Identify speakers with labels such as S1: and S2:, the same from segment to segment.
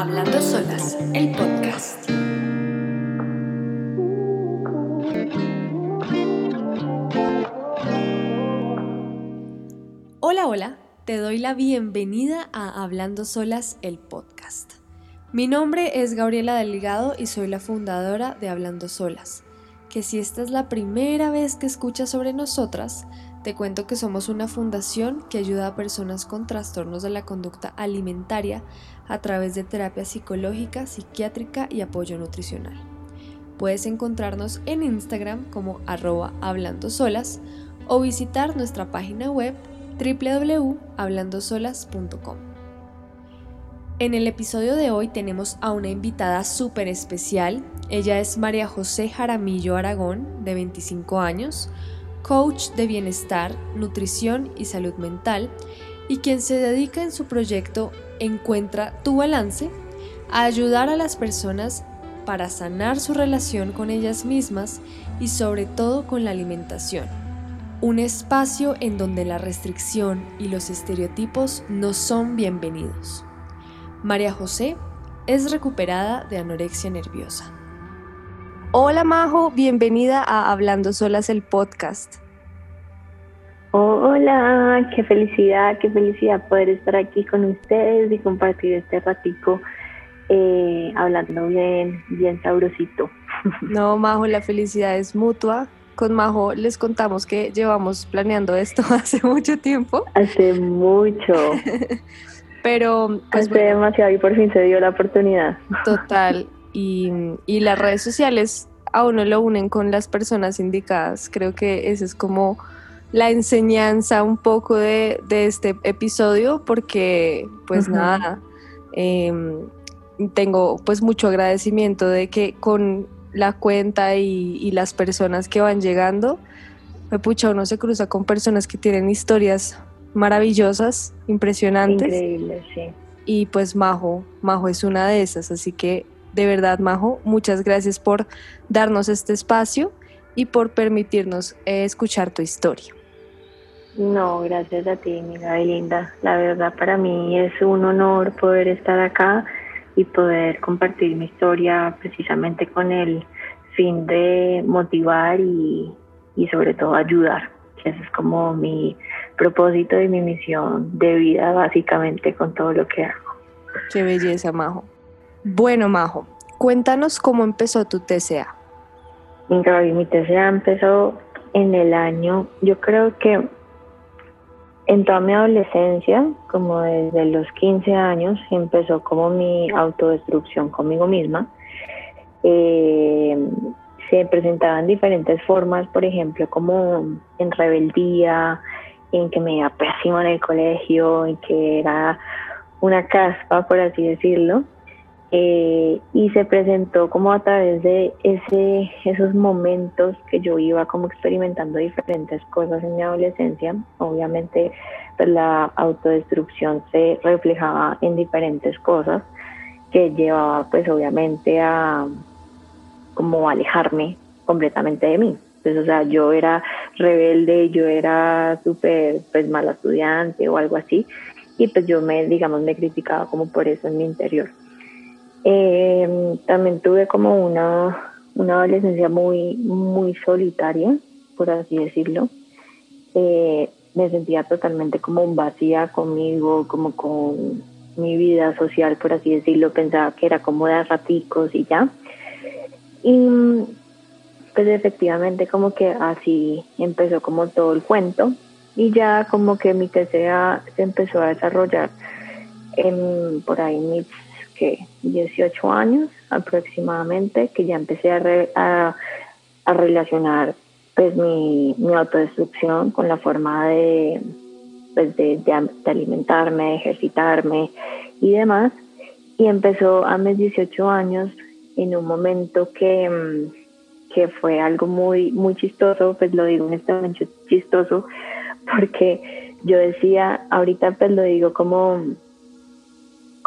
S1: Hablando Solas, el podcast. Hola, hola, te doy la bienvenida a Hablando Solas, el podcast. Mi nombre es Gabriela Delgado y soy la fundadora de Hablando Solas. Que si esta es la primera vez que escuchas sobre nosotras, te cuento que somos una fundación que ayuda a personas con trastornos de la conducta alimentaria a través de terapia psicológica, psiquiátrica y apoyo nutricional. Puedes encontrarnos en Instagram como arroba hablando solas o visitar nuestra página web www.hablandosolas.com. En el episodio de hoy tenemos a una invitada súper especial. Ella es María José Jaramillo Aragón, de 25 años, coach de bienestar, nutrición y salud mental, y quien se dedica en su proyecto Encuentra tu balance a ayudar a las personas para sanar su relación con ellas mismas y sobre todo con la alimentación. Un espacio en donde la restricción y los estereotipos no son bienvenidos. María José es recuperada de anorexia nerviosa. Hola Majo, bienvenida a Hablando Solas el podcast.
S2: Hola, qué felicidad, qué felicidad poder estar aquí con ustedes y compartir este ratico eh, hablando bien, bien sabrosito.
S1: No, Majo, la felicidad es mutua. Con Majo les contamos que llevamos planeando esto hace mucho tiempo.
S2: Hace mucho.
S1: Pero
S2: pues, hace demasiado y por fin se dio la oportunidad.
S1: Total y, las redes sociales a uno lo unen con las personas indicadas. Creo que esa es como la enseñanza un poco de, este episodio porque pues nada, em, tengo pues mucho agradecimiento de que con la cuenta y, las personas que van llegando, me pucha, uno se cruza con personas que tienen historias maravillosas, impresionantes.
S2: Increíble, sí.
S1: Y pues Majo, Majo es una de esas, así que de verdad, Majo, muchas gracias por darnos este espacio y por permitirnos eh, escuchar tu historia.
S2: No, gracias a ti, mi linda. La verdad para mí es un honor poder estar acá y poder compartir mi historia precisamente con el fin de motivar y, y sobre todo ayudar, que ese es como mi propósito y mi misión de vida básicamente con todo lo que hago.
S1: Qué belleza, Majo. Bueno, Majo, cuéntanos cómo empezó tu TCA.
S2: Mi TCA empezó en el año, yo creo que en toda mi adolescencia, como desde los 15 años, empezó como mi autodestrucción conmigo misma. Eh, se presentaban diferentes formas, por ejemplo, como en rebeldía, en que me iba pésimo en el colegio, en que era una caspa, por así decirlo. Eh, y se presentó como a través de ese, esos momentos que yo iba como experimentando diferentes cosas en mi adolescencia. Obviamente pues, la autodestrucción se reflejaba en diferentes cosas que llevaba pues obviamente a como alejarme completamente de mí. Entonces, o sea, yo era rebelde, yo era súper pues mala estudiante o algo así y pues yo me, digamos, me criticaba como por eso en mi interior. Eh, también tuve como una, una adolescencia muy, muy solitaria, por así decirlo. Eh, me sentía totalmente como vacía conmigo, como con mi vida social, por así decirlo. Pensaba que era como de raticos y ya. Y pues efectivamente como que así empezó como todo el cuento y ya como que mi TCA se empezó a desarrollar por ahí mis que 18 años aproximadamente que ya empecé a, a, relacionar pues mi, mi, autodestrucción con la forma de, pues de, alimentarme, de ejercitarme y demás. Y empezó a mis 18 años en un momento que, mm, que fue algo muy, muy chistoso, pues lo digo en este momento chistoso, porque yo decía, ahorita pues lo digo como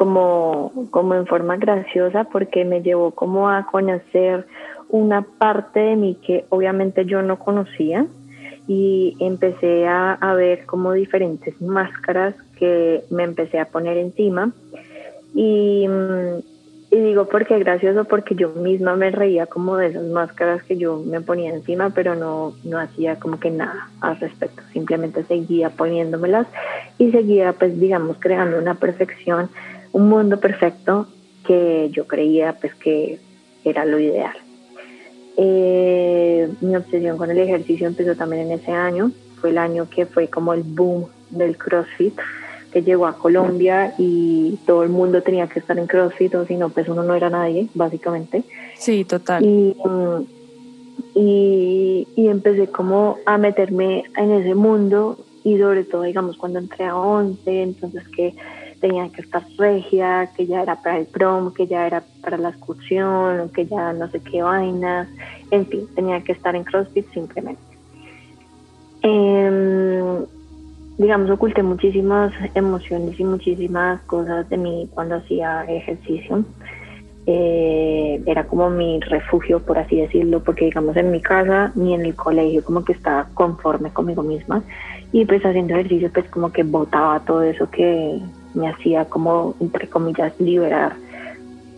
S2: como, como en forma graciosa porque me llevó como a conocer una parte de mí que obviamente yo no conocía y empecé a, a ver como diferentes máscaras que me empecé a poner encima y, digo porque gracioso, porque yo misma me reía como de esas máscaras que yo me ponía encima, pero no, no hacía como que nada al respecto. Simplemente seguía poniéndomelas y seguía, pues, digamos, creando una perfección, un mundo perfecto que yo creía, pues, que era lo ideal. Eh, mi obsesión con el ejercicio empezó también en ese año. Fue el año que fue como el boom del CrossFit que llegó a Colombia y todo el mundo tenía que estar en CrossFit o si no, pues uno no era nadie, básicamente.
S1: Sí, total.
S2: Y, y, y, empecé como a meterme en ese mundo y sobre todo, digamos, cuando entré a 11, entonces que tenía que estar regia, que ya era para el prom, que ya era para la excursión, que ya no sé qué vainas, en fin, tenía que estar en CrossFit simplemente. Eh, digamos, oculté muchísimas emociones y muchísimas cosas de mí cuando hacía ejercicio. Eh, era como mi refugio, por así decirlo, porque digamos en mi casa ni en el colegio como que estaba conforme conmigo misma y pues haciendo ejercicio pues como que botaba todo eso que me hacía como, entre comillas, liberar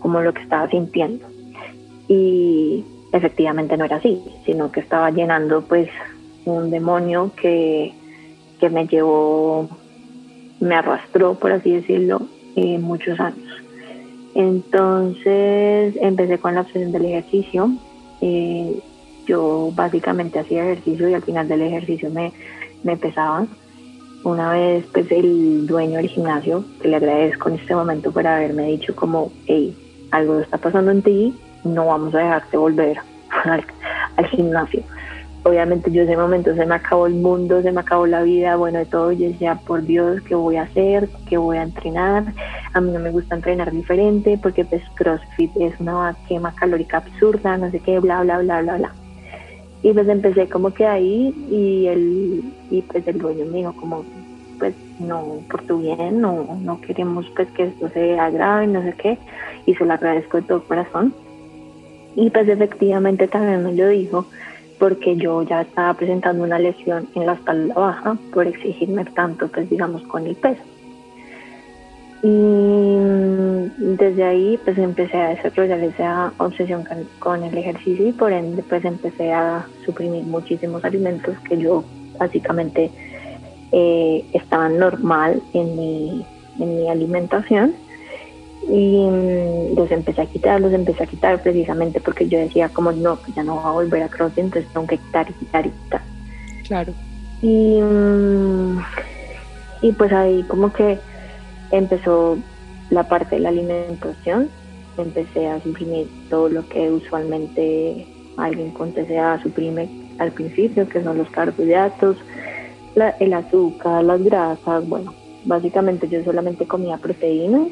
S2: como lo que estaba sintiendo. Y efectivamente no era así, sino que estaba llenando pues un demonio que que me llevó, me arrastró, por así decirlo, eh, muchos años. Entonces empecé con la obsesión del ejercicio. Eh, yo básicamente hacía ejercicio y al final del ejercicio me, me pesaba. Una vez pues el dueño del gimnasio, que le agradezco en este momento por haberme dicho como, hey, algo está pasando en ti, no vamos a dejarte volver al gimnasio obviamente yo ese momento se me acabó el mundo, se me acabó la vida, bueno, de todo, yo decía, por Dios, ¿qué voy a hacer? ¿Qué voy a entrenar? A mí no me gusta entrenar diferente porque pues CrossFit es una quema calórica absurda, no sé qué, bla, bla, bla, bla, bla. Y pues empecé como que ahí y el, y pues el dueño me dijo como, pues no, por tu bien, no, no queremos pues que esto se agrave, no sé qué, y se lo agradezco de todo corazón. Y pues efectivamente también me lo dijo, porque yo ya estaba presentando una lesión en la espalda baja por exigirme tanto, pues digamos, con el peso. Y desde ahí pues empecé a desarrollar esa obsesión con, el ejercicio y por ende pues empecé a suprimir muchísimos alimentos que yo básicamente eh, estaban normal en mi, en mi alimentación y mm, los empecé a quitar, los empecé a quitar precisamente porque yo decía como no, pues ya no va a volver a CrossFit, entonces tengo que quitar y quitar y quitar.
S1: Claro.
S2: Y, mm, y pues ahí como que empezó la parte de la alimentación, empecé a suprimir todo lo que usualmente alguien con TCA suprime al principio, que son los carbohidratos, el azúcar, las grasas, bueno, básicamente yo solamente comía proteínas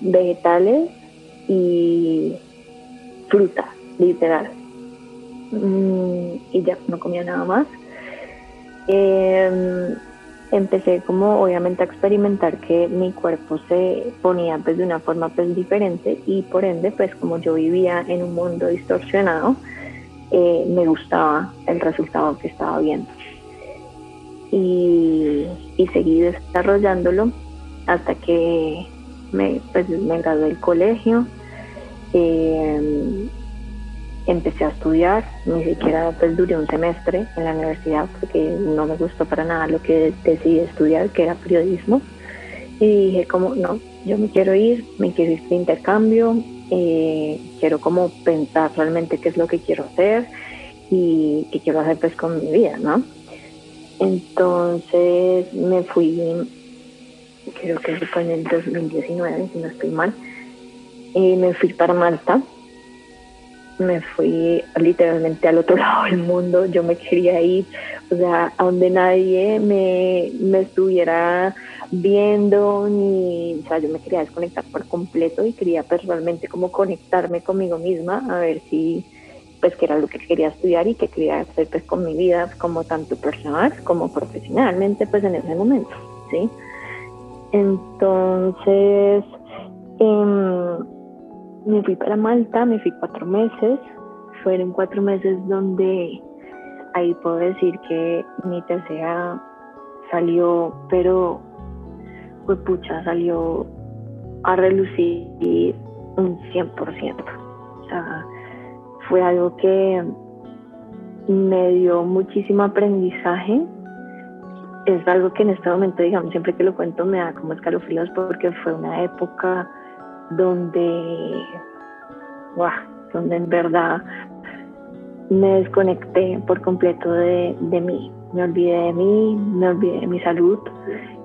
S2: vegetales y fruta, literal. Mm, y ya no comía nada más. Em, empecé como obviamente a experimentar que mi cuerpo se ponía pues de una forma pues diferente y por ende pues como yo vivía en un mundo distorsionado eh, me gustaba el resultado que estaba viendo. Y, seguí desarrollándolo hasta que me, pues, me gradué del colegio, eh, empecé a estudiar, ni siquiera pues duré un semestre en la universidad porque no me gustó para nada lo que decidí estudiar, que era periodismo. Y dije como, no, yo me quiero ir, me quiero ir de intercambio, eh, quiero como pensar realmente qué es lo que quiero hacer y qué quiero hacer pues con mi vida, ¿no? Entonces me fui creo que fue en el 2019, si no estoy mal, y me fui para Malta. Me fui literalmente al otro lado del mundo. Yo me quería ir, o sea, a donde nadie me, me estuviera viendo, ni, o sea, yo me quería desconectar por completo y quería personalmente como conectarme conmigo misma, a ver si, pues, qué era lo que quería estudiar y qué quería hacer, pues, con mi vida, como tanto personal como profesionalmente, pues, en ese momento, ¿sí? Entonces, em, me fui para Malta, me fui cuatro meses. Fueron cuatro meses donde ahí puedo decir que mi tercera salió, pero pues pucha, salió a relucir un 100%. O sea, fue algo que me dio muchísimo aprendizaje. Es algo que en este momento, digamos, siempre que lo cuento me da como escalofríos porque fue una época donde, wow, donde en verdad me desconecté por completo de, de mí. Me olvidé de mí, me olvidé de mi salud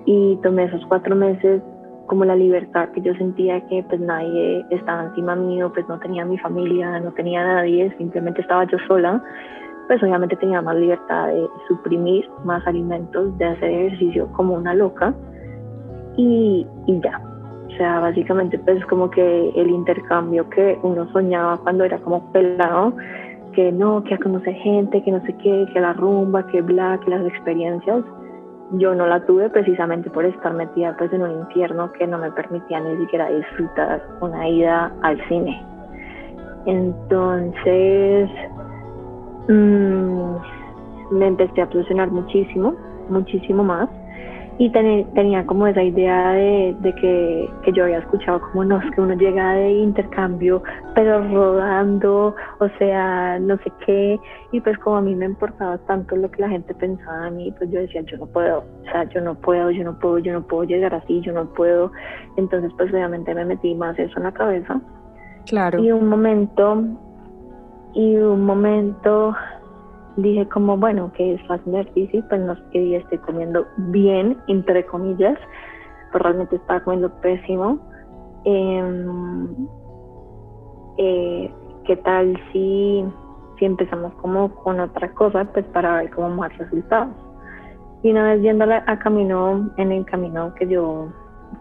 S2: y tomé esos cuatro meses como la libertad que yo sentía que pues nadie estaba encima mío, pues no tenía mi familia, no tenía nadie, simplemente estaba yo sola, pues obviamente tenía más libertad de suprimir más alimentos, de hacer ejercicio como una loca y, y ya. O sea, básicamente pues como que el intercambio que uno soñaba cuando era como pelado, que no, que a conocer gente, que no sé qué, que la rumba, que bla, que las experiencias, yo no la tuve precisamente por estar metida pues en un infierno que no me permitía ni siquiera disfrutar una ida al cine. Entonces mmm, me empecé a obsesionar muchísimo, muchísimo más y tenía como esa idea de, que, que, yo había escuchado como no, es que uno llega de intercambio pero rodando, o sea, no sé qué, y pues como a mí me importaba tanto lo que la gente pensaba de mí, pues yo decía, yo no puedo, o sea, yo no puedo, yo no puedo, yo no puedo llegar así, yo no puedo, entonces pues obviamente me metí más eso en la cabeza.
S1: Claro.
S2: Y un momento, y un momento dije como, bueno, que es fácil difícil, pues no sé qué día comiendo bien, entre comillas, pero realmente estaba comiendo pésimo. Em, eh, ¿Qué tal si, si empezamos como con otra cosa, pues para ver como más resultados? Y una vez viendo a camino, en el camino que yo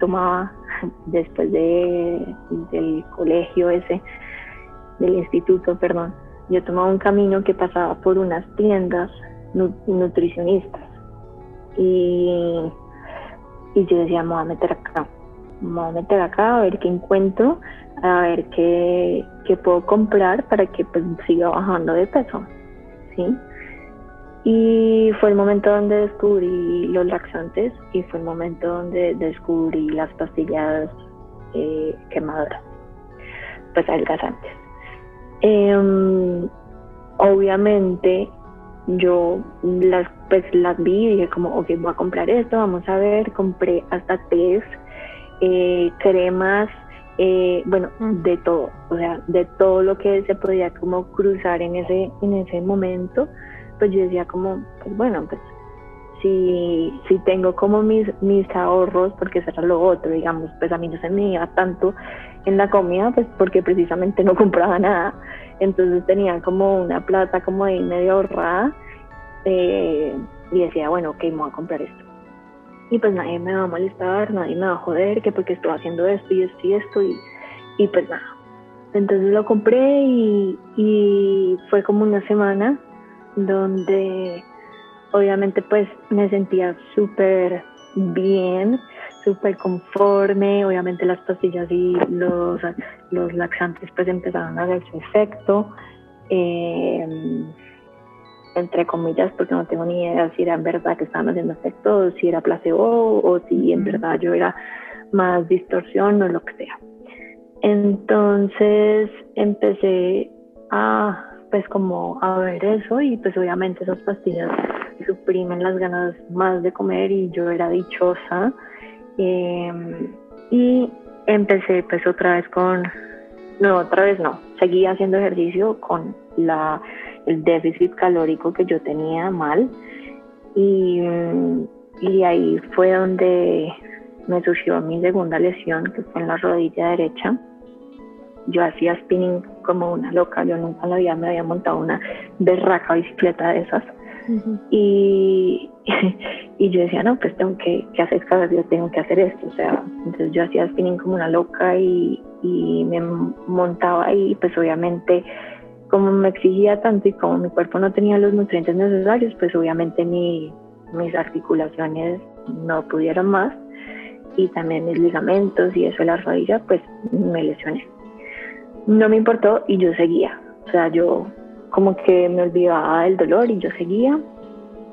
S2: tomaba después de, del colegio ese, del instituto, perdón, yo tomaba un camino que pasaba por unas tiendas nutricionistas y, y yo decía, me voy a meter acá, me voy a meter acá a ver qué encuentro, a ver qué, qué puedo comprar para que pues siga bajando de peso, ¿sí? Y fue el momento donde descubrí los laxantes y fue el momento donde descubrí las pastillas eh, quemadoras, pues adelgazantes. Eh, obviamente yo las pues las vi y dije como ok voy a comprar esto vamos a ver compré hasta tres eh, cremas eh, bueno mm. de todo o sea de todo lo que se podía como cruzar en ese en ese momento pues yo decía como pues bueno pues si, si tengo como mis, mis ahorros, porque eso era lo otro, digamos, pues a mí no se me iba tanto en la comida, pues porque precisamente no compraba nada, entonces tenía como una plata como ahí medio ahorrada eh, y decía, bueno, ok, me voy a comprar esto. Y pues nadie me va a molestar, nadie me va a joder, que porque estoy haciendo esto y esto y esto, y, y pues nada. Entonces lo compré y, y fue como una semana donde obviamente pues me sentía súper bien, súper conforme, obviamente las pastillas y los, los laxantes pues empezaron a hacer su efecto, em, entre comillas, porque no tengo ni idea si era en verdad que estaban haciendo efecto, si era placebo o si en verdad yo era más distorsión o lo que sea. Entonces empecé a pues como a ver eso y pues obviamente esas pastillas suprimen las ganas más de comer y yo era dichosa. Em, y empecé pues otra vez con, no, otra vez no, seguí haciendo ejercicio con la, el déficit calórico que yo tenía mal y, y ahí fue donde me surgió mi segunda lesión que fue en la rodilla derecha. Yo hacía spinning como una loca, yo nunca en la vida me había montado una berraca bicicleta de esas y, y yo decía, no, pues tengo que, que hacer día, tengo que hacer esto. O sea, entonces yo hacía spinning como una loca y, y me montaba ahí, pues obviamente como me exigía tanto y como mi cuerpo no tenía los nutrientes necesarios, pues obviamente mi, mis articulaciones no pudieron más y también mis ligamentos y eso de la rodilla, pues me lesioné. No me importó y yo seguía. O sea, yo como que me olvidaba del dolor y yo seguía.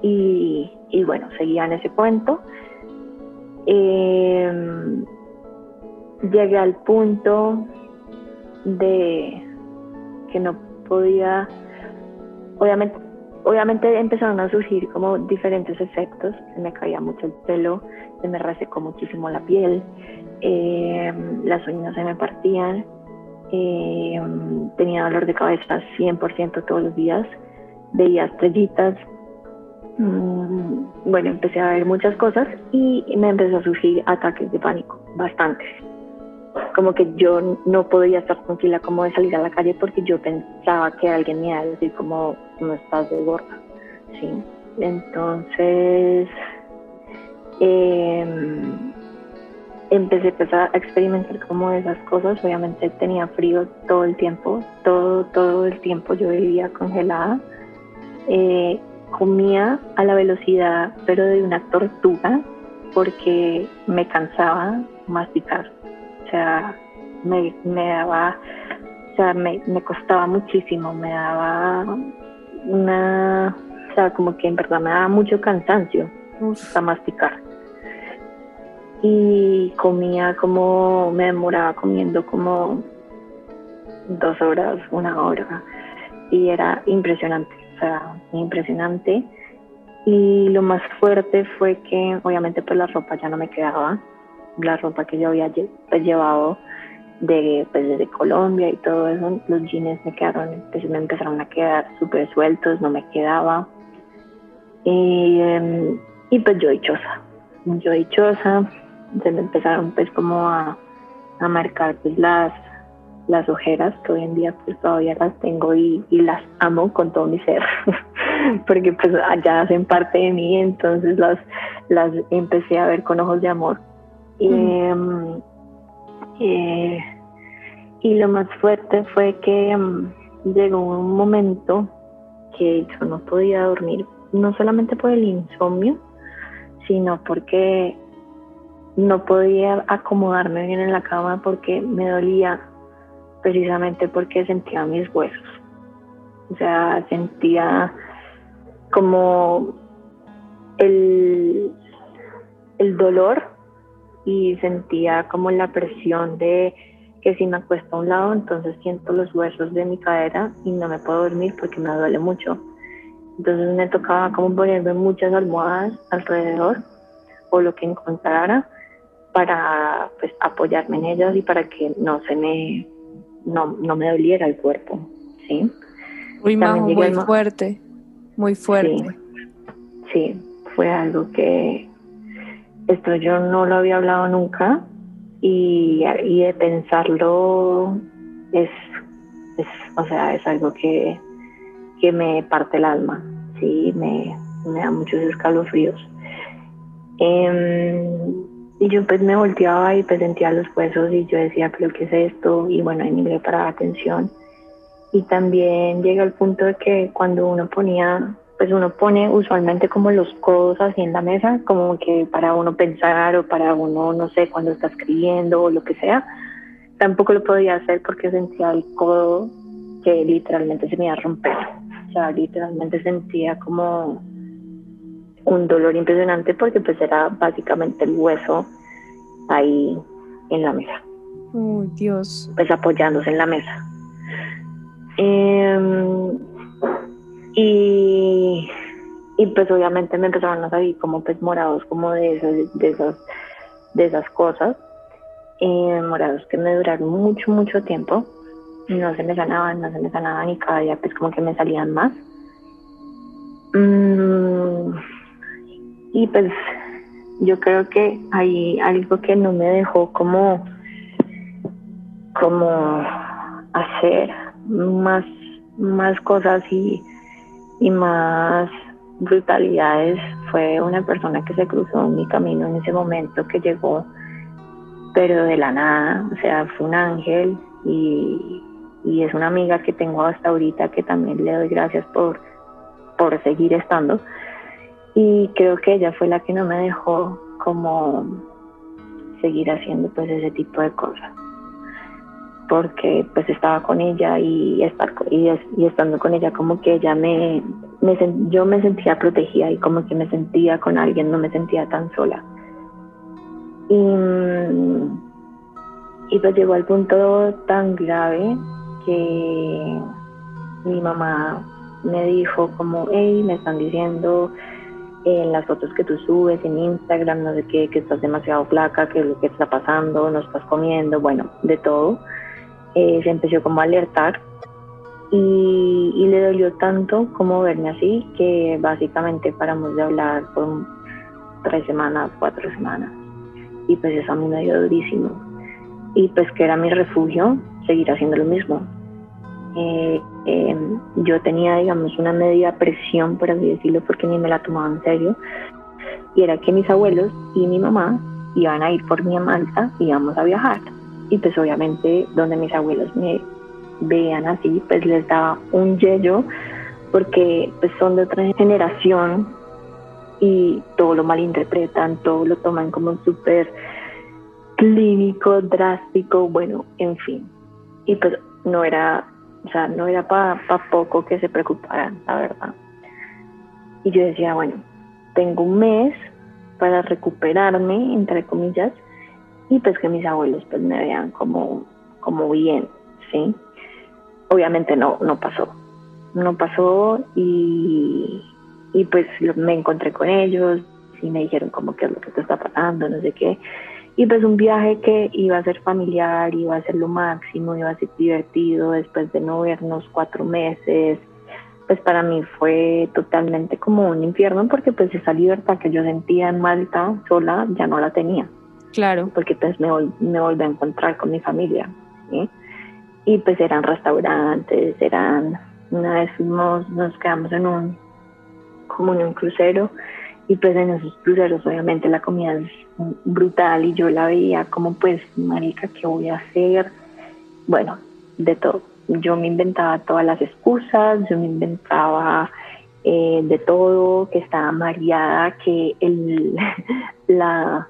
S2: Y, bueno, seguía en ese cuento. Em, llegué al punto de que no podía, obviamente, obviamente empezaron a surgir como diferentes efectos, se me caía mucho el pelo, se me resecó muchísimo la piel, eh, las uñas se me partían, eh, tenía dolor de cabeza 100% todos los días, veía estrellitas, mm, bueno, empecé a ver muchas cosas y me empezó a surgir ataques de pánico, bastantes. Como que yo no podía estar tranquila como de salir a la calle porque yo pensaba que alguien me iba a decir como no estás de gorda, ¿sí? Entonces, eh, empecé pues, a experimentar como esas cosas. Obviamente tenía frío todo el tiempo, todo, todo el tiempo yo vivía congelada. Eh, comía a la velocidad, pero de una tortuga, porque me cansaba masticar. O sea, me, me daba, o sea, me, me costaba muchísimo, me daba una, o sea, como que en verdad me daba mucho cansancio a masticar y comía como, me demoraba comiendo como dos horas, una hora y era impresionante, o sea, impresionante. Y lo más fuerte fue que obviamente pues la ropa ya no me quedaba, la ropa que yo había pues, llevado de, pues, desde Colombia y todo eso, los jeans me quedaron, pues, me empezaron a quedar súper sueltos, no me quedaba. Y, em, y pues yo dichosa, yo dichosa, se me empezaron pues como a, a marcar pues las, las ojeras que hoy en día pues todavía las tengo y, y las amo con todo mi ser porque pues allá hacen parte de mí entonces las, las empecé a ver con ojos de amor. Y, eh, y lo más fuerte fue que em, llegó un momento que yo no podía dormir no solamente por el insomnio sino porque no podía acomodarme bien en la cama porque me dolía precisamente porque sentía mis huesos. O sea, sentía como el, el dolor y sentía como la presión de que si me acuesto a un lado, entonces siento los huesos de mi cadera y no me puedo dormir porque me duele mucho. Entonces me tocaba como ponerme muchas almohadas alrededor o lo que encontrara para pues, apoyarme en ellas y para que no se me no, no me doliera el cuerpo, ¿sí?
S1: Muy, muy fuerte, muy fuerte.
S2: Sí, fue algo que esto yo no lo había hablado nunca y, y de pensarlo es, es, o sea, es algo que, que me parte el alma, sí, me, me da muchos escalofríos. Eh, y yo pues me volteaba y pues sentía los huesos y yo decía, pero ¿qué es esto? Y bueno, me para atención. Y también llega el punto de que cuando uno ponía, pues uno pone usualmente como los codos así en la mesa, como que para uno pensar o para uno, no sé, cuando está escribiendo o lo que sea. Tampoco lo podía hacer porque sentía el codo que literalmente se me iba a romper. O sea, literalmente sentía como un dolor impresionante porque pues era básicamente el hueso ahí en la mesa.
S1: Oh, Dios.
S2: Pues apoyándose en la mesa. Em, y, y pues obviamente me empezaron a salir como pues morados como de esas, de esas, de esas cosas. Eh, morados que me duraron mucho, mucho tiempo. No se me sanaban, no se me sanaban y cada día pues como que me salían más. Mm, y pues yo creo que hay algo que no me dejó como, como hacer más, más cosas y, y más brutalidades. Fue una persona que se cruzó en mi camino en ese momento que llegó pero de la nada, o sea, fue un ángel y, y, es una amiga que tengo hasta ahorita que también le doy gracias por, por seguir estando y creo que ella fue la que no me dejó como seguir haciendo pues ese tipo de cosas. Porque pues estaba con ella y estando con ella como que ella me, me yo me sentía protegida y como que me sentía con alguien no me sentía tan sola. Y, Y pues llegó al punto tan grave que mi mamá me dijo como, hey, me están diciendo en las fotos que tú subes en Instagram, no sé qué, que estás demasiado flaca, que lo que está pasando, no estás comiendo, bueno, de todo. Eh, se empezó como a alertar y, y, le dolió tanto como verme así que básicamente paramos de hablar por tres semanas, cuatro semanas. Y pues eso a mí me dio durísimo. Y pues que era mi refugio, seguir haciendo lo mismo. Em, yo tenía, digamos, una media presión, por así decirlo, porque ni me la tomaba en serio. Y era que mis abuelos y mi mamá iban a ir por mi a y íbamos a viajar. Y pues obviamente donde mis abuelos me vean así, pues les daba un yello porque pues son de otra generación y todo lo malinterpretan, todo lo toman como súper clínico, drástico, bueno, en fin. Y pues no era o sea, no era para poco que se preocuparan, la verdad. Y yo decía, bueno, tengo un mes para recuperarme, entre comillas, y pues que mis abuelos pues me vean como, como bien, ¿sí? Obviamente no, no pasó. No pasó y, y pues me encontré con ellos y me dijeron como qué es lo que te está pasando, no sé qué. Y pues un viaje que iba a ser familiar, iba a ser lo máximo, iba a ser divertido después de no vernos cuatro meses. Pues para mí fue totalmente como un infierno porque pues esa libertad que yo sentía en Malta sola ya no la tenía.
S1: Claro.
S2: Porque pues me, me volví a encontrar con mi familia. Y pues eran restaurantes, eran, una vez fuimos, nos quedamos en un, como en un crucero y pues en esos cruceros obviamente la comida es brutal y yo la veía como pues, marica, ¿qué voy a hacer? Bueno, de todo. Yo me inventaba todas las excusas, yo me inventaba eh, de todo, que estaba mareada, que el, la,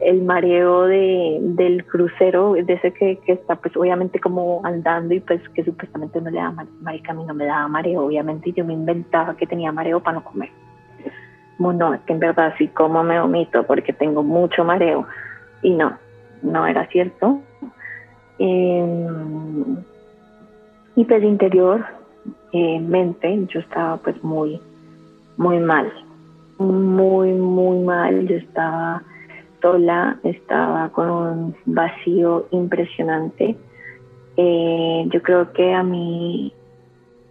S2: el mareo de, del crucero, de ese que, que, está pues obviamente como andando y pues que supuestamente no le da marica, a mí no me daba mareo, obviamente, y yo me inventaba que tenía mareo para no comer no, es que en verdad sí como me vomito porque tengo mucho mareo. Y no, no era cierto. Em, y pues interior, eh, yo estaba pues muy, muy mal, muy, muy mal. Yo estaba sola, estaba con un vacío impresionante. Eh, yo creo que a mí,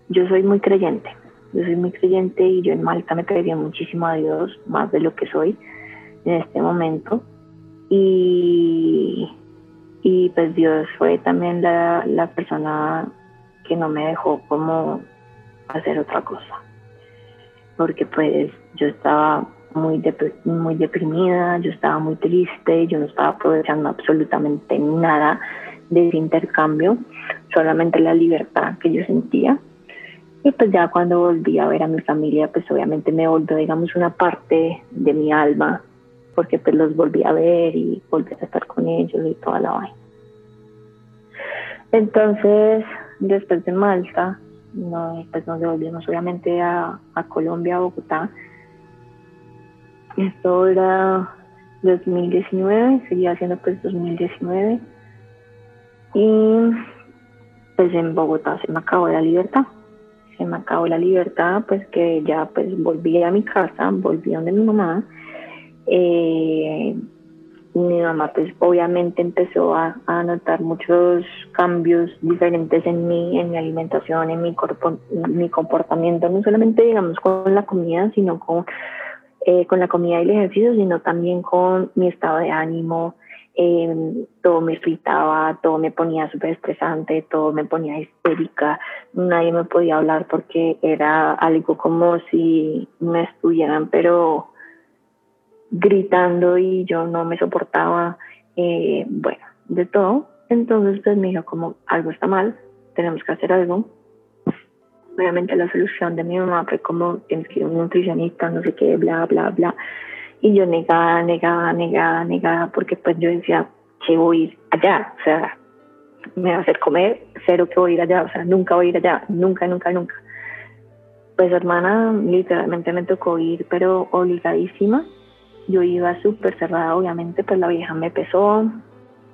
S2: yo soy muy creyente, yo soy muy creyente y yo en Malta me creería muchísimo a Dios, más de lo que soy en este momento. Y, y pues Dios fue también la, la persona que no me dejó como hacer otra cosa. Porque pues yo estaba muy, muy deprimida, yo estaba muy triste, yo no estaba aprovechando absolutamente nada de ese intercambio, solamente la libertad que yo sentía. Y pues ya cuando volví a ver a mi familia, pues obviamente me volvió, digamos, una parte de mi alma, porque pues los volví a ver y volví a estar con ellos y toda la vaina. Entonces, después de Malta, pues nos devolvimos obviamente a, a Colombia, a Bogotá. Esto era 2019, seguía haciendo pues 2019. Y pues en Bogotá se me acabó la libertad se me acabó la libertad, pues que ya pues volví a mi casa, volví donde mi mamá. Eh, mi mamá pues obviamente empezó a, notar muchos cambios diferentes en mí, en mi alimentación, en mi, corpo, mi comportamiento, no solamente digamos con la comida, sino con, eh, con la comida y el ejercicio, sino también con mi estado de ánimo, eh, todo me irritaba, todo me ponía súper estresante, todo me ponía histérica, nadie me podía hablar porque era algo como si me estuvieran pero gritando y yo no me soportaba, eh, bueno, de todo. Entonces pues me dijo como algo está mal, tenemos que hacer algo. Obviamente la solución de mi mamá fue como tienes que ir a un nutricionista, no sé qué, bla, bla, bla. Y yo negaba, negaba, negaba, negaba, porque pues yo decía que voy a ir allá, o sea, me va a hacer comer, cero que voy a ir allá, o sea, nunca voy a ir allá, nunca, nunca, nunca. Pues hermana, literalmente me tocó ir, pero obligadísima. Yo iba súper cerrada, obviamente, pues la vieja me pesó,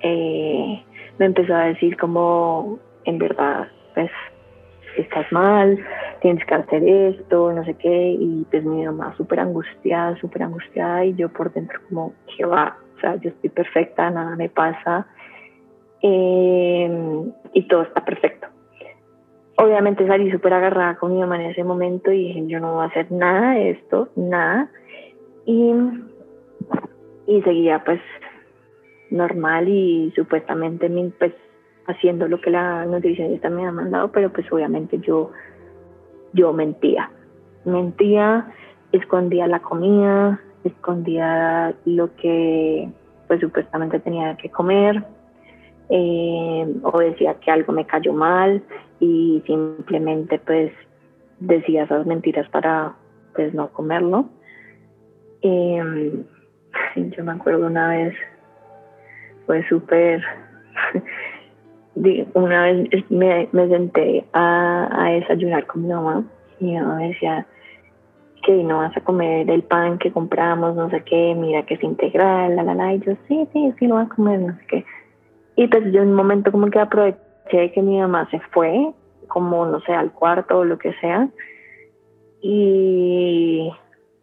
S2: eh, me empezó a decir como, en verdad, pues estás mal, tienes que hacer esto, no sé qué, y pues mi mamá súper angustiada, súper angustiada, y yo por dentro como, ¿qué va? O sea, yo estoy perfecta, nada me pasa, eh, y todo está perfecto. Obviamente salí súper agarrada con mi mamá en ese momento y dije, yo no voy a hacer nada de esto, nada. Y, y seguía pues normal y supuestamente pues haciendo lo que la nutricionista me ha mandado, pero pues obviamente yo, yo mentía. Mentía, escondía la comida, escondía lo que pues supuestamente tenía que comer, eh, o decía que algo me cayó mal y simplemente pues decía esas mentiras para pues no comerlo. Eh, yo me acuerdo una vez, fue súper, una vez me, senté a, desayunar con mi mamá y mi mamá me decía que no vas a comer el pan que compramos, no sé qué, mira que es integral, la, la, la, y yo sí, sí, sí lo voy a comer, no sé qué. Y pues yo en un momento como que aproveché que mi mamá se fue, como no sé, al cuarto o lo que sea, y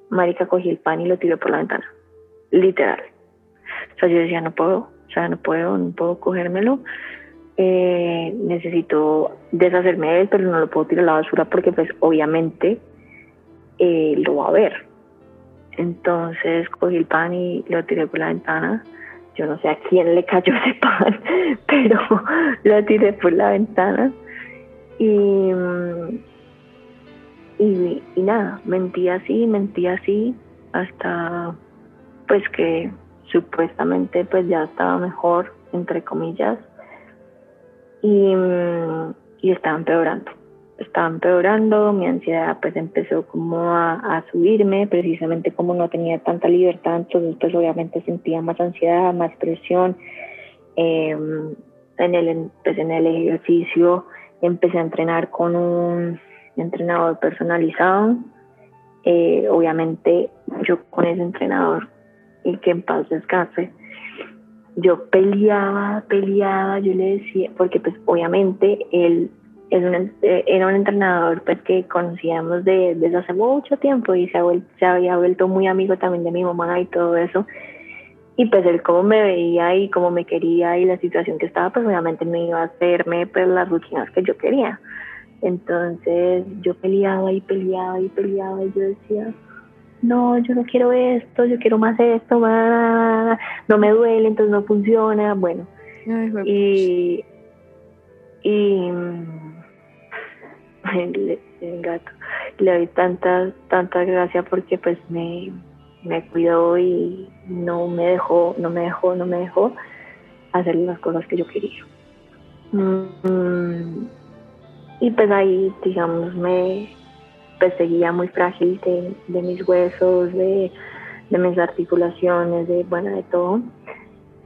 S2: Marica cogí el pan y lo tiró por la ventana, literal. O sea, yo decía, no puedo, o sea, no puedo, no puedo cogérmelo. Eh, necesito deshacerme de él, pero no lo puedo tirar a la basura porque pues obviamente eh, lo va a ver. Entonces cogí el pan y lo tiré por la ventana. Yo no sé a quién le cayó ese pan, pero lo tiré por la ventana. Y, y, nada, mentí así, mentí así, hasta pues que supuestamente pues ya estaba mejor, entre comillas, y, y estaba empeorando estaba empeorando, mi ansiedad pues empezó como a, subirme, precisamente como no tenía tanta libertad, entonces pues obviamente sentía más ansiedad, más presión. Em, en, el, pues, en el ejercicio empecé a entrenar con un entrenador personalizado. Eh, obviamente yo con ese entrenador y que en paz descanse, yo peleaba, peleaba, yo le decía, porque pues obviamente él es un, eh, era un entrenador pues que conocíamos de, desde hace mucho tiempo y se, había vuelto muy amigo también de mi mamá y todo eso. Y pues él como me veía y como me quería y la situación que estaba, pues obviamente me iba a hacerme pues las rutinas que yo quería. Entonces yo peleaba y peleaba y peleaba y yo decía, no, yo no quiero esto, yo quiero más esto, no me duele, entonces no funciona, bueno. y, y el, gato. Le doy tanta, tanta gracia porque pues me, me cuidó y no me dejó, no me dejó, no me dejó hacer las cosas que yo quería. Mm, y pues ahí, digamos, me pues seguía muy frágil de, mis huesos, de, mis articulaciones, de bueno, de todo.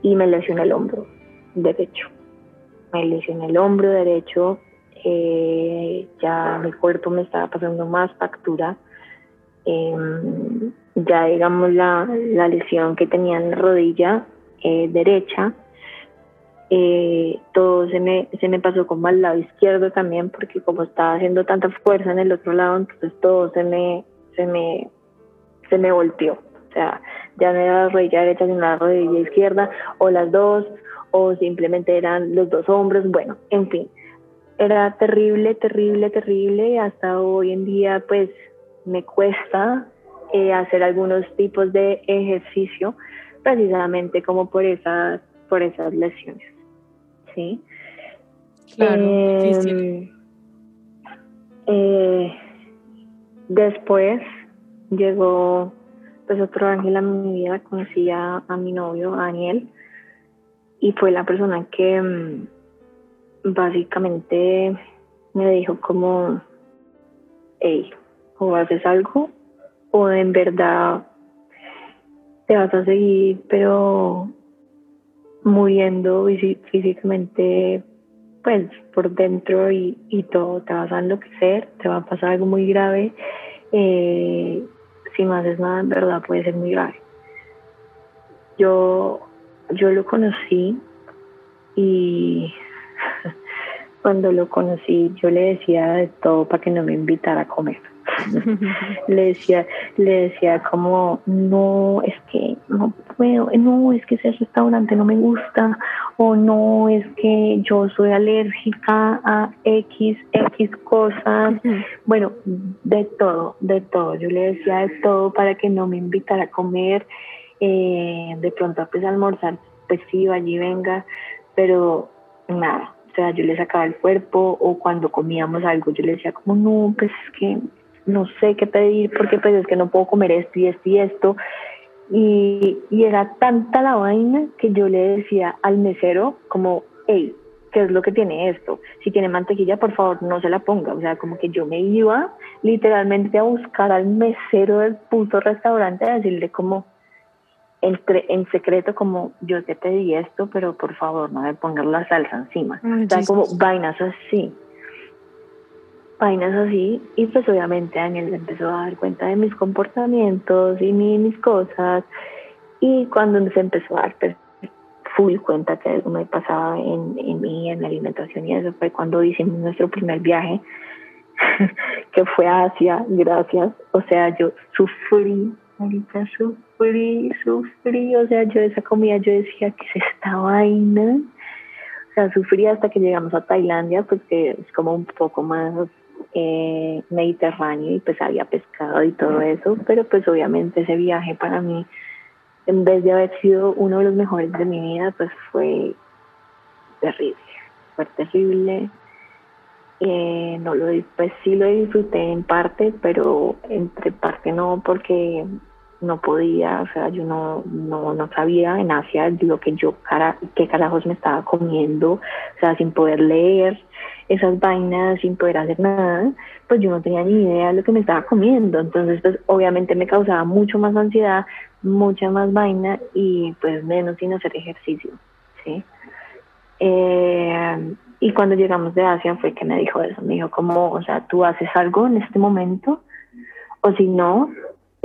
S2: Y me lesioné el hombro derecho. Me lesioné el hombro derecho eh, ya mi cuerpo me estaba pasando más factura. Em, ya digamos la, la, lesión que tenía en la rodilla eh, derecha, eh, todo se me, se me pasó como al lado izquierdo también, porque como estaba haciendo tanta fuerza en el otro lado, entonces todo se me, se me, se me volteó. O sea, ya no era la rodilla derecha, sino la rodilla izquierda, o las dos, o simplemente eran los dos hombros, bueno, en fin era terrible, terrible, terrible. Hasta hoy en día, pues, me cuesta eh, hacer algunos tipos de ejercicio, precisamente como por esas, por esas lesiones. ¿Sí?
S1: Claro, em,
S2: eh, después llegó pues otro ángel a mi vida, conocí a, a mi novio, Daniel, y fue la persona que mm, básicamente me dijo como, hey, o haces algo o en verdad te vas a seguir, pero muriendo físicamente, pues por dentro y, y todo, te vas a enloquecer, te va a pasar algo muy grave. Eh, si no haces nada, en verdad puede ser muy grave. Yo, yo lo conocí y cuando lo conocí yo le decía de todo para que no me invitara a comer. le decía, le decía como, no, es que no puedo, no, es que ese restaurante no me gusta, o no, es que yo soy alérgica a X, X cosas. Bueno, de todo, de todo. Yo le decía de todo para que no me invitara a comer. Eh, de pronto, pues almorzar, pues sí, allí venga, pero nada. O sea, yo le sacaba el cuerpo o cuando comíamos algo yo le decía como, no, pues es que no sé qué pedir porque pues es que no puedo comer esto y esto y esto. Y, y era tanta la vaina que yo le decía al mesero como, hey, ¿qué es lo que tiene esto? Si tiene mantequilla, por favor, no se la ponga. O sea, como que yo me iba literalmente a buscar al mesero del puto restaurante a decirle como, entre, en secreto como yo te pedí esto, pero por favor no me pongas la salsa encima. o sea, como vainas así vainas así y pues obviamente Daniel empezó a dar cuenta de mis comportamientos y mis cosas y cuando se empezó a dar pues, full cuenta que algo me pasaba en, en mí, en la alimentación y eso fue cuando hicimos nuestro primer viaje que fue a Asia, gracias, o sea yo sufrí, ahorita sufrí, sufrí, o sea yo esa comida yo decía que es esta vaina o sea, sufrí hasta que llegamos a Tailandia, pues que es como un poco más eh, mediterráneo y pues había pescado y todo eso, pero pues obviamente ese viaje para mí, en vez de haber sido uno de los mejores de mi vida, pues fue terrible, fue terrible. Eh, no lo pues sí lo disfruté en parte, pero entre parte no porque no podía, o sea, yo no, no, no sabía en Asia lo que yo, cara, qué carajos me estaba comiendo, o sea, sin poder leer, esas vainas sin poder hacer nada, pues yo no tenía ni idea de lo que me estaba comiendo. Entonces, pues obviamente me causaba mucho más ansiedad, mucha más vaina y pues menos sin hacer ejercicio, ¿sí? Eh, y cuando llegamos de Asia fue que me dijo eso, me dijo como, o sea, tú haces algo en este momento o si no,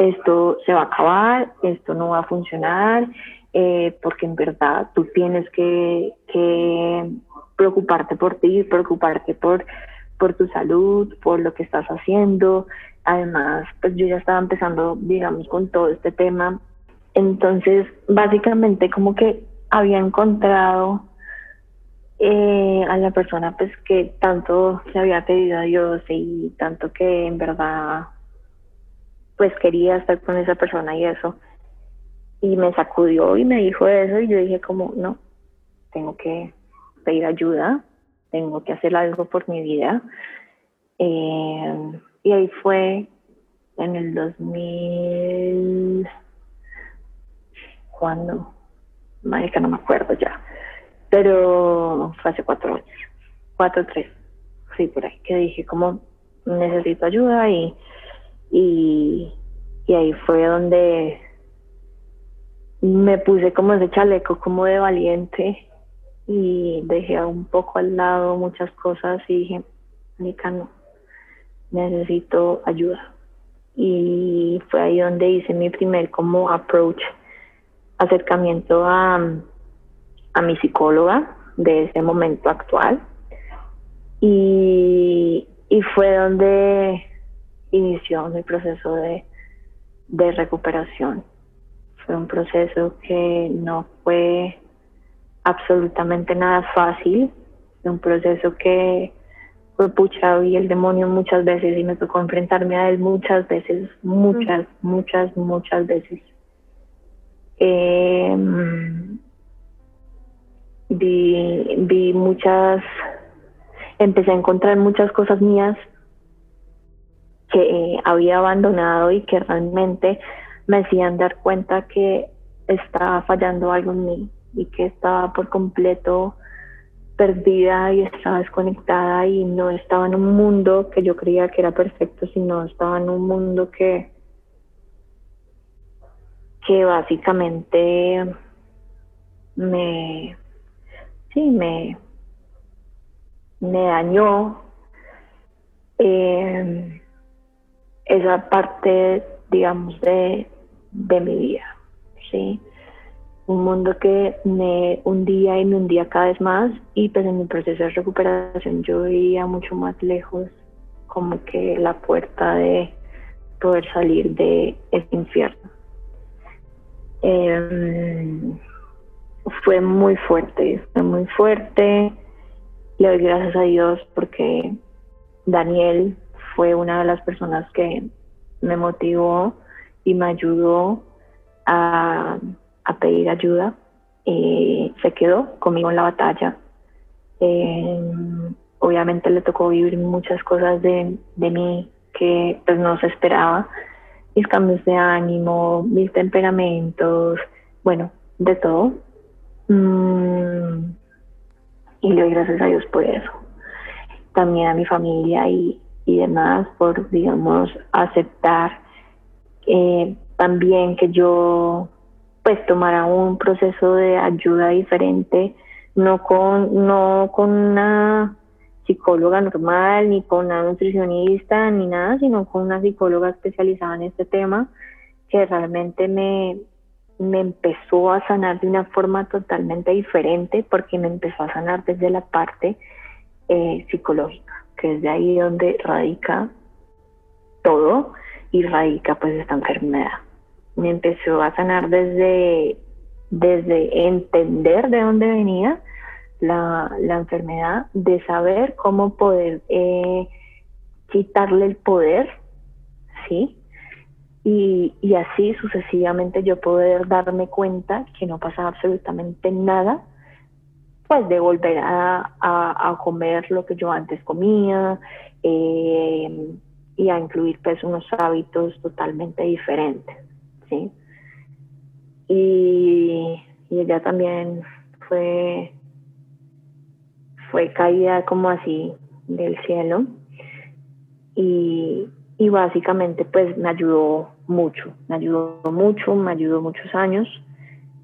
S2: esto se va a acabar, esto no va a funcionar, eh, porque en verdad tú tienes que, preocuparte por ti, preocuparte por, tu salud, por lo que estás haciendo. Además, pues yo ya estaba empezando, digamos, con todo este tema. Entonces, básicamente como que había encontrado eh, a la persona pues que tanto se había pedido a Dios y tanto que en verdad pues quería estar con esa persona y eso. Y me sacudió y me dijo eso y yo dije como, no, tengo que pedir ayuda, tengo que hacer algo por mi vida. Eh, y ahí fue en el 2000, ¿cuándo? Marica, no me acuerdo ya, pero fue hace cuatro años, cuatro, tres, sí, por ahí, que dije como necesito ayuda y, y, y ahí fue donde me puse como ese chaleco como de valiente y dejé un poco al lado muchas cosas y dije, Nica, no, necesito ayuda. Y fue ahí donde hice mi primer como approach, acercamiento a, a mi psicóloga de ese momento actual. Y, y fue donde inició mi proceso de, de recuperación. Fue un proceso que no fue absolutamente nada fácil, un proceso que fue pucha y el demonio muchas veces y me tocó enfrentarme a él muchas veces, muchas, muchas, muchas veces. Em, vi, vi muchas, empecé a encontrar muchas cosas mías que había abandonado y que realmente me hacían dar cuenta que estaba fallando algo en mí y que estaba por completo perdida y estaba desconectada y no estaba en un mundo que yo creía que era perfecto, sino estaba en un mundo que, que básicamente me, sí, me, me dañó. Eh, esa parte, digamos, de, de mi vida, ¿sí? un mundo que me hundía y me hundía cada vez más y pues en mi proceso de recuperación yo veía mucho más lejos como que la puerta de poder salir de ese infierno. Em, fue muy fuerte, fue muy fuerte. Le doy gracias a Dios porque Daniel fue una de las personas que me motivó y me ayudó a a pedir ayuda. y se quedó conmigo en la batalla. Eh, obviamente le tocó vivir muchas cosas de, de mí que pues no se esperaba. Mis cambios de ánimo, mis temperamentos, bueno, de todo. Mm, y le doy gracias a Dios por eso. También a mi familia y, y demás por, digamos, aceptar eh, también que yo pues tomará un proceso de ayuda diferente, no con, no con una psicóloga normal, ni con una nutricionista, ni nada, sino con una psicóloga especializada en este tema, que realmente me, me empezó a sanar de una forma totalmente diferente, porque me empezó a sanar desde la parte eh, psicológica, que es de ahí donde radica todo y radica pues esta enfermedad me empezó a sanar desde, desde entender de dónde venía la, enfermedad, de saber cómo poder eh, quitarle el poder, ¿sí? Y, así sucesivamente yo poder darme cuenta que no pasaba absolutamente nada, pues de volver a, comer lo que yo antes comía eh, y a incluir pues unos hábitos totalmente diferentes. Y, ella también fue, fue caída como así del cielo. Y, y básicamente pues me ayudó mucho, me ayudó mucho, me ayudó muchos años,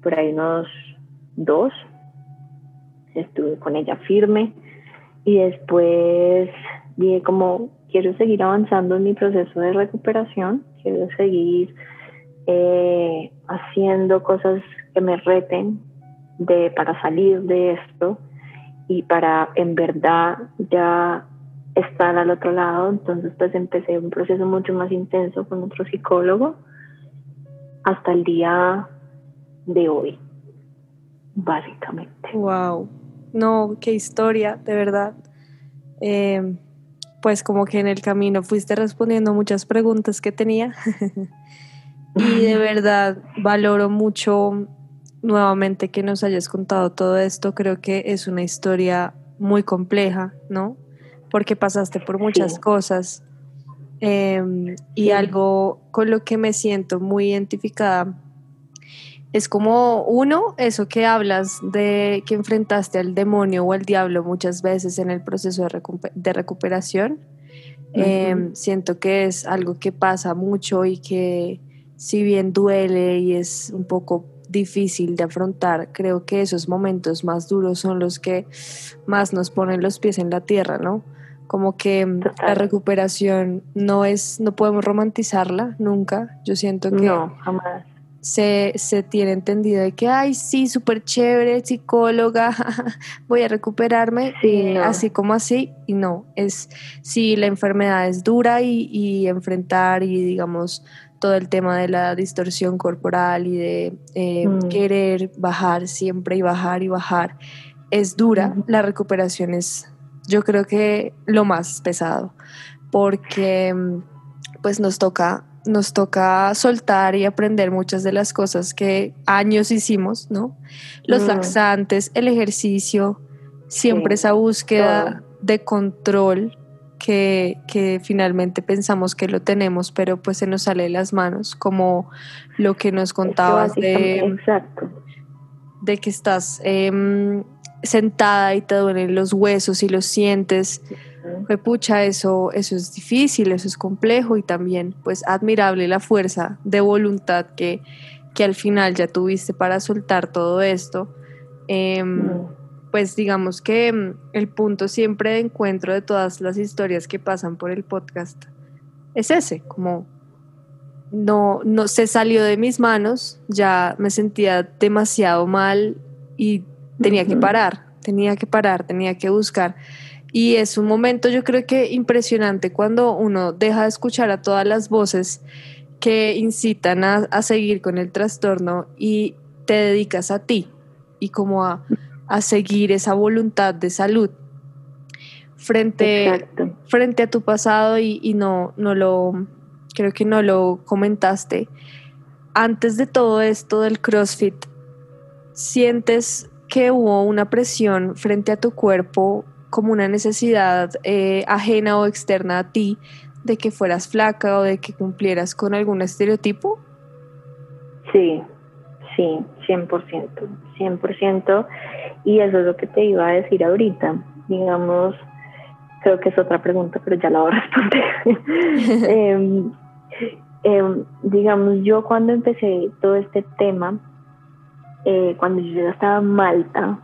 S2: por ahí unos dos, estuve con ella firme y después dije como quiero seguir avanzando en mi proceso de recuperación, quiero seguir eh, haciendo cosas que me reten de, para salir de esto y para en verdad ya estar al otro lado. Entonces pues empecé un proceso mucho más intenso con otro psicólogo hasta el día de hoy, básicamente.
S1: Wow, no, qué historia, de verdad. Eh, pues como que en el camino fuiste respondiendo muchas preguntas que tenía. Y de verdad valoro mucho nuevamente que nos hayas contado todo esto. Creo que es una historia muy compleja, ¿no? Porque pasaste por muchas cosas. Em, y algo con lo que me siento muy identificada es como uno, eso que hablas de que enfrentaste al demonio o al diablo muchas veces en el proceso de, recuperación. Em, siento que es algo que pasa mucho y que si bien duele y es un poco difícil de afrontar, creo que esos momentos más duros son los que más nos ponen los pies en la tierra, ¿no? Como que mm, la recuperación no es, no podemos romantizarla nunca. Yo siento que
S2: no, jamás.
S1: Se, se tiene entendido de que, ay, sí, súper chévere, psicóloga, voy a recuperarme, así como así, y no, es si la enfermedad es dura y, y enfrentar y, digamos, todo el tema de la distorsión corporal y de eh, mm. querer bajar siempre y bajar y bajar es dura, la recuperación es yo creo que lo más pesado porque pues nos toca nos toca soltar y aprender muchas de las cosas que años hicimos, ¿no? Los mm. laxantes, el ejercicio, siempre esa búsqueda de control que, finalmente pensamos que lo tenemos, pero pues se nos sale de las manos, como lo que nos contabas de, de que estás em, sentada y te duelen los huesos y los sientes. Pues pucha, eso, eso es difícil, eso es complejo y también pues admirable la fuerza de voluntad que, que al final ya tuviste para soltar todo esto. Em, pues digamos que mm, el punto siempre de encuentro de todas las historias que pasan por el podcast es ese, como no, no se salió de mis manos, ya me sentía demasiado mal y tenía que parar, tenía que parar, tenía que buscar. Y es un momento yo creo que impresionante cuando uno deja de escuchar a todas las voces que incitan a, seguir con el trastorno y te dedicas a ti y como a, seguir esa voluntad de salud frente, frente a tu pasado y, y, no, no lo, creo que no lo comentaste. Antes de todo esto del CrossFit, ¿sientes que hubo una presión frente a tu cuerpo como una necesidad eh, ajena o externa a ti de que fueras flaca o de que cumplieras con algún estereotipo?
S2: Sí, sí, 100%, 100%. Y eso es lo que te iba a decir ahorita. Digamos, creo que es otra pregunta, pero ya la voy a responder. Em, em, digamos, yo cuando empecé todo este tema, eh, cuando yo ya estaba en Malta,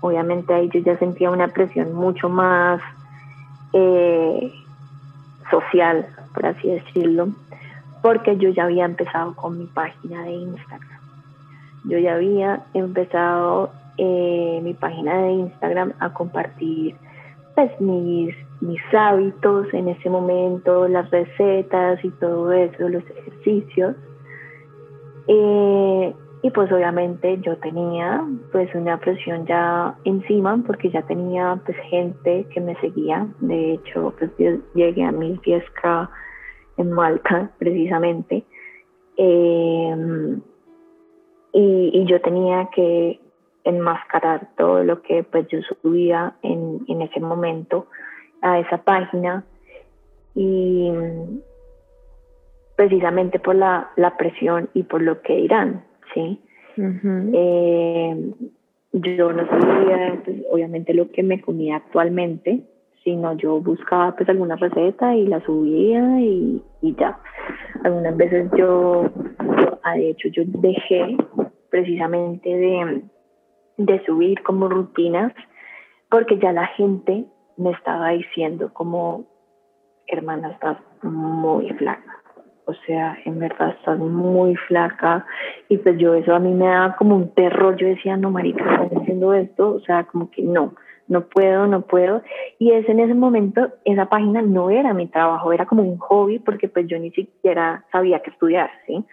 S2: obviamente ahí yo ya sentía una presión mucho más eh, social, por así decirlo, porque yo ya había empezado con mi página de Instagram. Yo ya había empezado eh, mi página de Instagram a compartir pues, mis, mis hábitos en ese momento, las recetas y todo eso, los ejercicios. Eh, y pues obviamente yo tenía pues una presión ya encima porque ya tenía pues gente que me seguía. De hecho, pues yo llegué a mil 10K en Malta precisamente. Em, y, yo tenía que enmascarar todo lo que pues yo subía en, en ese momento a esa página y precisamente por la, la presión y por lo que dirán, ¿sí? Eh, yo no sabía, pues, obviamente, lo que me comía actualmente, sino yo buscaba pues alguna receta y la subía y, ya. Algunas veces yo, ah, de hecho, yo dejé precisamente de, de subir como rutinas porque ya la gente me estaba diciendo como, hermana, estás muy flaca o sea, en verdad estás muy flaca y pues yo eso a mí me daba como un terror, yo decía, no, marica, estás haciendo esto, o sea, como que no, no puedo, no puedo. Y es en ese momento, esa página no era mi trabajo, era como un hobby porque pues yo ni siquiera sabía qué estudiar, ¿sí?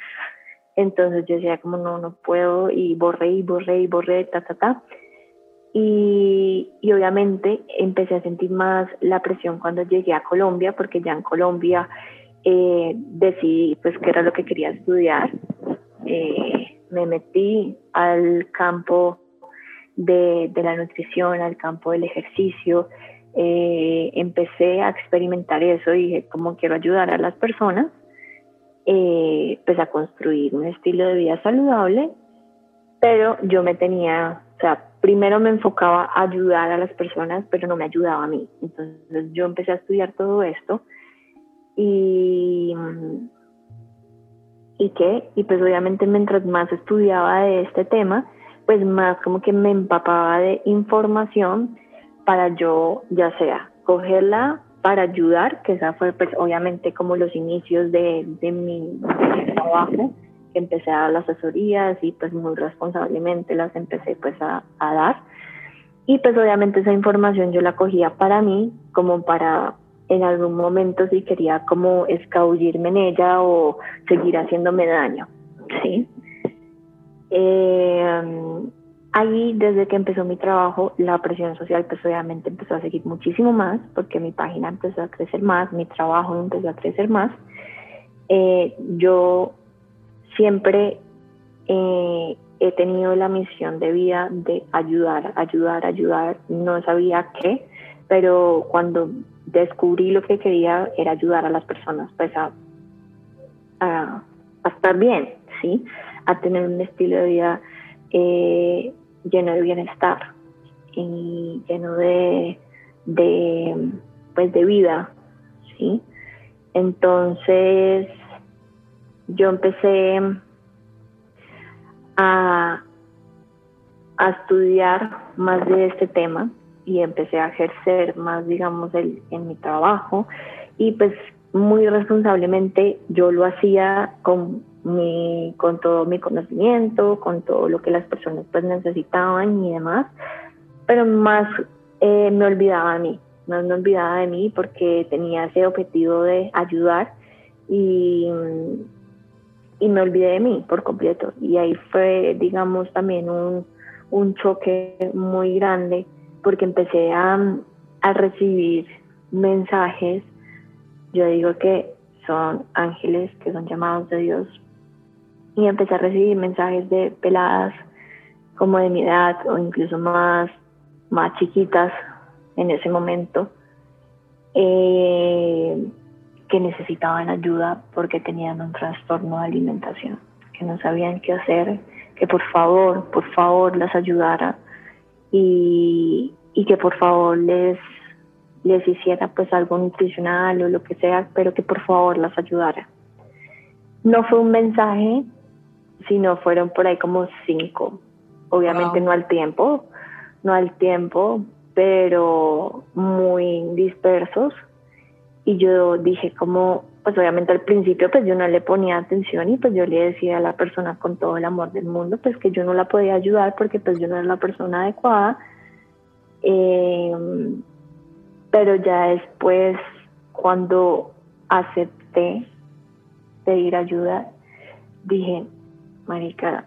S2: Entonces yo decía como no, no puedo y borré y borré y borré, ta, ta, ta. Y, y, obviamente empecé a sentir más la presión cuando llegué a Colombia, porque ya en Colombia eh, decidí pues qué era lo que quería estudiar. Eh, me metí al campo de, la nutrición, al campo del ejercicio. Eh, empecé a experimentar eso y dije, ¿cómo quiero ayudar a las personas? pues a construir un estilo de vida saludable, pero yo me tenía, o sea, primero me enfocaba a ayudar a las personas, pero no me ayudaba a mí. Entonces yo empecé a estudiar todo esto y, y qué, y pues obviamente mientras más estudiaba de este tema, pues más como que me empapaba de información para yo, ya sea, cogerla para ayudar, que esa fue pues obviamente como los inicios de, de, mi, trabajo, que empecé a dar las asesorías y pues muy responsablemente las empecé pues a, a dar. Y pues obviamente esa información yo la cogía para mí, como para en algún momento si quería como escabullirme en ella o seguir haciéndome daño, ¿sí? Eh, ahí, desde que empezó mi trabajo, la presión social pues obviamente empezó a seguir muchísimo más, porque mi página empezó a crecer más, mi trabajo empezó a crecer más. Eh, yo siempre eh, he tenido la misión de vida de ayudar, ayudar, ayudar, no sabía qué, pero cuando descubrí lo que quería era ayudar a las personas pues a, a, estar bien, ¿sí? A tener un estilo de vida eh, lleno de bienestar y lleno de, de, pues de vida, ¿sí? Entonces yo empecé a, a estudiar más de este tema y empecé a ejercer más, digamos, el, en mi trabajo. Y pues muy responsablemente yo lo hacía con mi, con todo mi conocimiento, con todo lo que las personas pues necesitaban y demás, pero más eh, me olvidaba de mí, más me olvidaba de mí porque tenía ese objetivo de ayudar y, y me olvidé de mí por completo. Y ahí fue, digamos, también un, un choque muy grande porque empecé a, a recibir mensajes, yo digo que son ángeles, que son llamados de Dios, y empecé a recibir mensajes de peladas como de mi edad o incluso más, más chiquitas en ese momento, eh, que necesitaban ayuda porque tenían un trastorno de alimentación, que no sabían qué hacer, que por favor, por favor las ayudara y, y que por favor les, les hiciera pues algo nutricional o lo que sea, pero que por favor las ayudara. No fue un mensaje, sino fueron por ahí como cinco. Obviamente no al tiempo, no al tiempo, pero muy dispersos. Y yo dije como, pues obviamente al principio pues yo no le ponía atención y pues yo le decía a la persona con todo el amor del mundo pues que yo no la podía ayudar porque pues yo no era la persona adecuada. Eh, pero ya después cuando acepté pedir ayuda, dije, marica,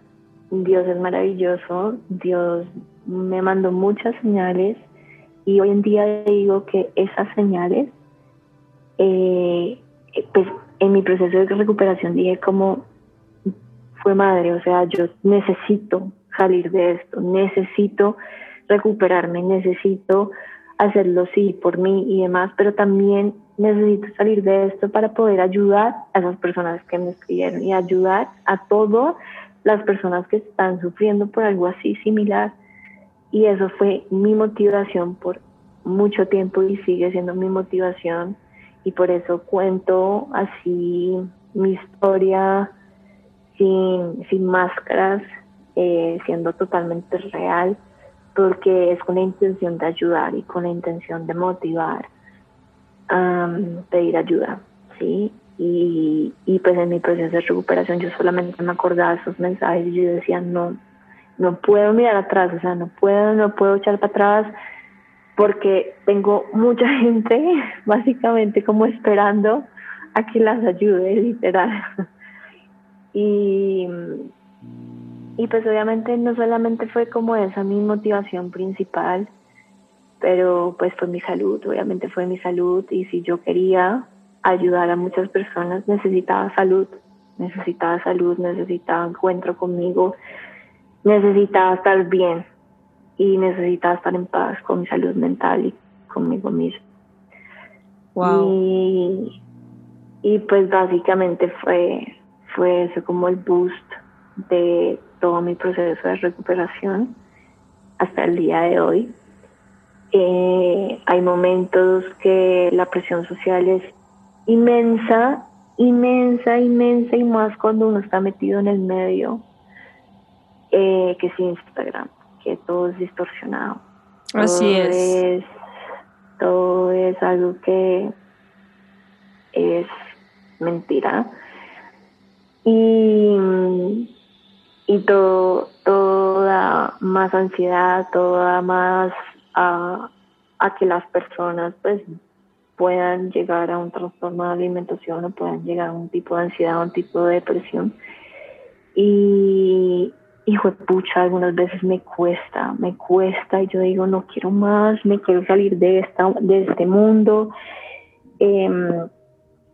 S2: Dios es maravilloso, Dios me mandó muchas señales y hoy en día digo que esas señales eh, pues en mi proceso de recuperación dije como fue madre, o sea, yo necesito salir de esto, necesito recuperarme, necesito hacerlo sí por mí y demás, pero también necesito salir de esto para poder ayudar a esas personas que me escribieron y ayudar a todas las personas que están sufriendo por algo así similar. Y eso fue mi motivación por mucho tiempo y sigue siendo mi motivación y por eso cuento así mi historia sin, sin máscaras, eh, siendo totalmente real, porque es con la intención de ayudar y con la intención de motivar, a pedir ayuda, ¿sí? Y, y pues en mi proceso de recuperación yo solamente me acordaba de esos mensajes y yo decía, no, no puedo mirar atrás, o sea, no puedo, no puedo echar para atrás, porque tengo mucha gente básicamente como esperando a que las ayude, literal. Y, y pues obviamente no solamente fue como esa mi motivación principal, pero pues fue mi salud, obviamente fue mi salud y si yo quería ayudar a muchas personas necesitaba salud, necesitaba salud, necesitaba encuentro conmigo, necesitaba estar bien, y necesitaba estar en paz con mi salud mental y conmigo mismo. Y, y pues básicamente fue, fue eso como el boost de todo mi proceso de recuperación hasta el día de hoy. Eh, hay momentos que la presión social es inmensa, inmensa, inmensa y más cuando uno está metido en el medio, eh, que es Instagram todo es distorsionado.
S1: Así es.
S2: Todo es algo que es mentira. Y, y todo, toda más ansiedad, toda más a, a que las personas pues puedan llegar a un trastorno de alimentación o puedan llegar a un tipo de ansiedad, un tipo de depresión. Y, hijo de pucha, algunas veces me cuesta, me cuesta y yo digo, no quiero más, me quiero salir de, esta, de este mundo. Em,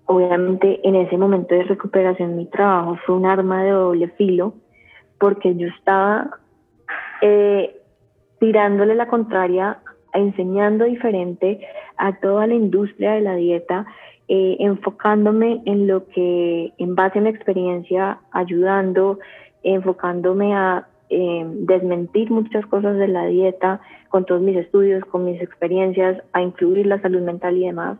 S2: obviamente en ese momento de recuperación mi trabajo fue un arma de doble filo porque yo estaba eh, tirándole la contraria, enseñando diferente a toda la industria de la dieta, eh, enfocándome en lo que en base a mi experiencia, ayudando, enfocándome a em, desmentir muchas cosas de la dieta con todos mis estudios, con mis experiencias, a incluir la salud mental y demás.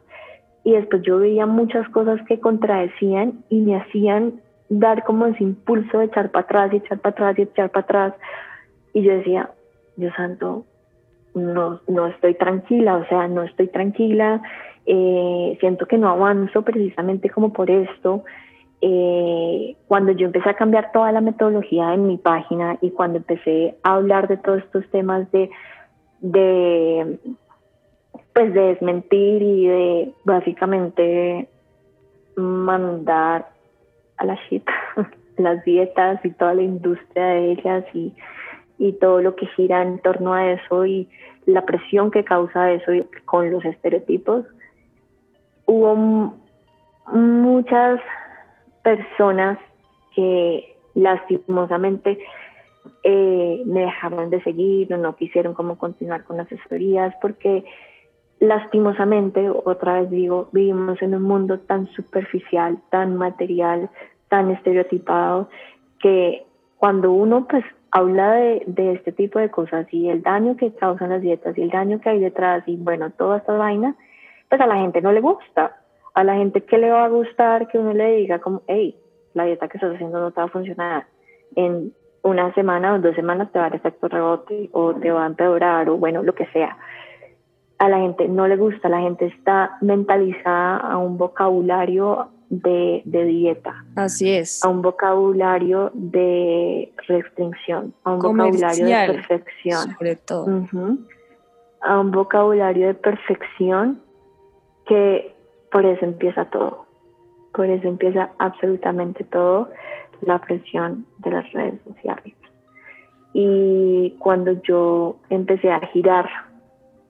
S2: Y después yo veía muchas cosas que contradecían y me hacían dar como ese impulso de echar para atrás y echar para atrás y echar para atrás. Y yo decía, Dios santo, no, no estoy tranquila, o sea, no estoy tranquila, eh, siento que no avanzo precisamente como por esto. Eh, cuando yo empecé a cambiar toda la metodología en mi página y cuando empecé a hablar de todos estos temas de, de pues de desmentir y de básicamente mandar a la shit las dietas y toda la industria de ellas y, y todo lo que gira en torno a eso y la presión que causa eso con los estereotipos, hubo muchas personas que lastimosamente eh, me dejaron de seguir o no quisieron como continuar con las asesorías porque lastimosamente, otra vez digo, vivimos en un mundo tan superficial, tan material, tan estereotipado, que cuando uno pues habla de, de, este tipo de cosas y el daño que causan las dietas y el daño que hay detrás y bueno, toda esta vaina, pues a la gente no le gusta. A la gente que le va a gustar que uno le diga como, hey, la dieta que estás haciendo no te va a funcionar. En una semana o dos semanas te va a dar efecto rebote o te va a empeorar o bueno, lo que sea. A la gente no le gusta, la gente está mentalizada a un vocabulario de, dieta.
S1: Así es.
S2: A un vocabulario de restricción, a un vocabulario de perfección.
S1: Sobre todo.
S2: A un vocabulario de perfección que por eso empieza todo. Por eso empieza absolutamente todo la presión de las redes sociales. Y cuando yo empecé a girar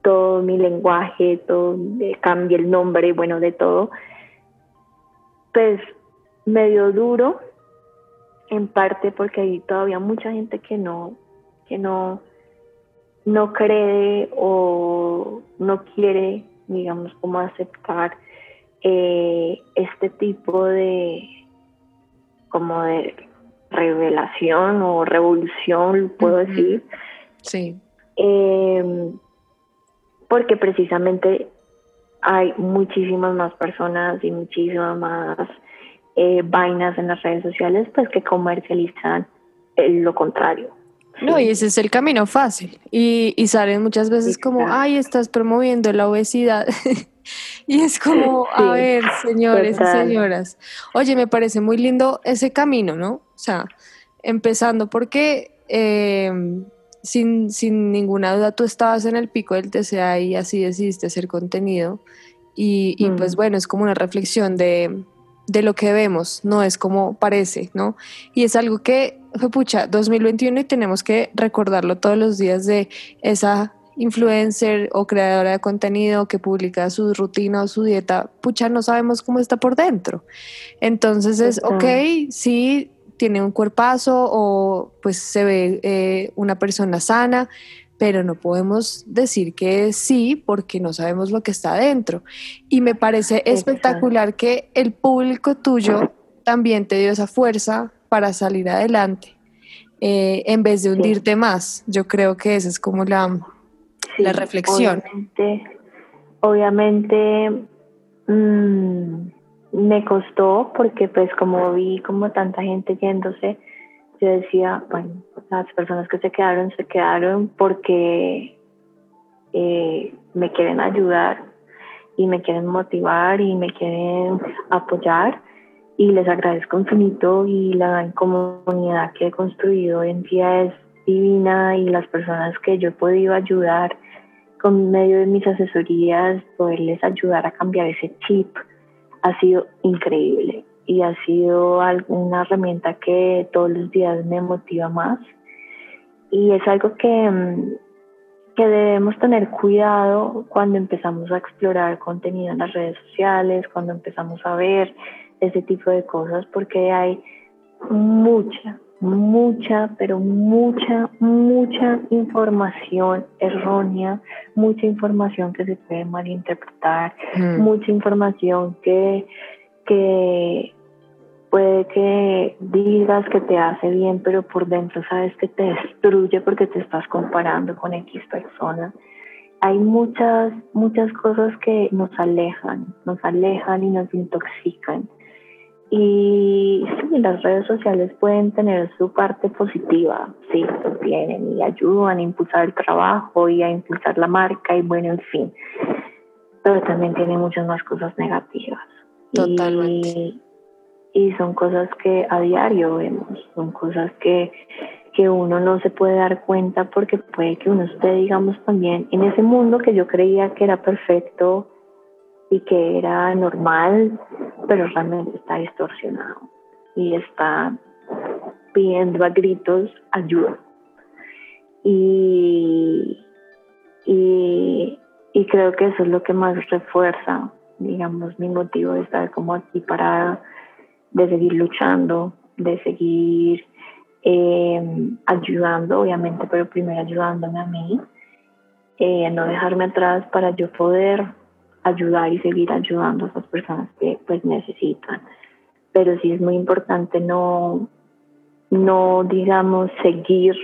S2: todo mi lenguaje, todo, cambié el nombre, bueno, de todo, pues medio duro, en parte porque hay todavía mucha gente que no, que no, no cree o no quiere, digamos, como aceptar eh, este tipo de como de revelación o revolución, puedo decir.
S1: Sí.
S2: Em, porque precisamente hay muchísimas más personas y muchísimas más eh, vainas en las redes sociales pues que comercializan lo contrario.
S1: No, y ese es el camino fácil. Y, y salen muchas veces como, ay, estás promoviendo la obesidad. y es como, a ver, señores y señoras. Oye, me parece muy lindo ese camino, ¿no? O sea, empezando porque em, sin, sin ninguna duda tú estabas en el pico del TCA y así decidiste hacer contenido. Y, y pues mm. bueno, es como una reflexión de, de, lo que vemos, no es como parece, ¿no? Y es algo que, fue pucha, 2021 y tenemos que recordarlo todos los días de esa influencer o creadora de contenido que publica su rutina o su dieta, pucha, no sabemos cómo está por dentro. Entonces es, ok, sí, tiene un cuerpazo o pues se ve eh, una persona sana, pero no podemos decir que sí porque no sabemos lo que está dentro. Y me parece espectacular que el público tuyo también te dio esa fuerza para salir adelante, eh, en vez de hundirte más. Yo creo que esa es como la, la reflexión.
S2: Obviamente, obviamente mm, me costó porque pues como vi como tanta gente yéndose, yo decía, bueno, las personas que se quedaron se quedaron porque eh, me quieren ayudar y me quieren motivar y me quieren apoyar y les agradezco infinito y la comunidad que he construido hoy en día es divina y las personas que yo he podido ayudar con medio de mis asesorías, poderles ayudar a cambiar ese chip ha sido increíble y ha sido una herramienta que todos los días me motiva más y es algo que, mm, que debemos tener cuidado cuando empezamos a explorar contenido en las redes sociales, cuando empezamos a ver ese tipo de cosas, porque hay mucha, mucha, pero mucha, mucha información errónea, mucha información que se puede malinterpretar, mm. mucha información que, que puede que digas que te hace bien, pero por dentro sabes que te destruye porque te estás comparando con X persona. Hay muchas, muchas cosas que nos alejan, nos alejan y nos intoxican. Y sí, las redes sociales pueden tener su parte positiva, sí, lo tienen y ayudan a impulsar el trabajo y a impulsar la marca y bueno, en fin. Pero también tienen muchas más cosas negativas.
S1: Totalmente.
S2: Son cosas que a diario vemos, son cosas que, que uno no se puede dar cuenta porque puede que uno esté, digamos, también en ese mundo que yo creía que era perfecto y que era normal, pero realmente está distorsionado y está pidiendo a gritos ayuda. Y, y, creo que eso es lo que más refuerza, digamos, mi motivo de estar como aquí parada, de seguir luchando, de seguir eh, ayudando, obviamente, pero primero ayudándome a mí, eh, no dejarme atrás para yo poder ayudar y seguir ayudando a esas personas que pues necesitan. Pero sí es muy importante no, no digamos, seguir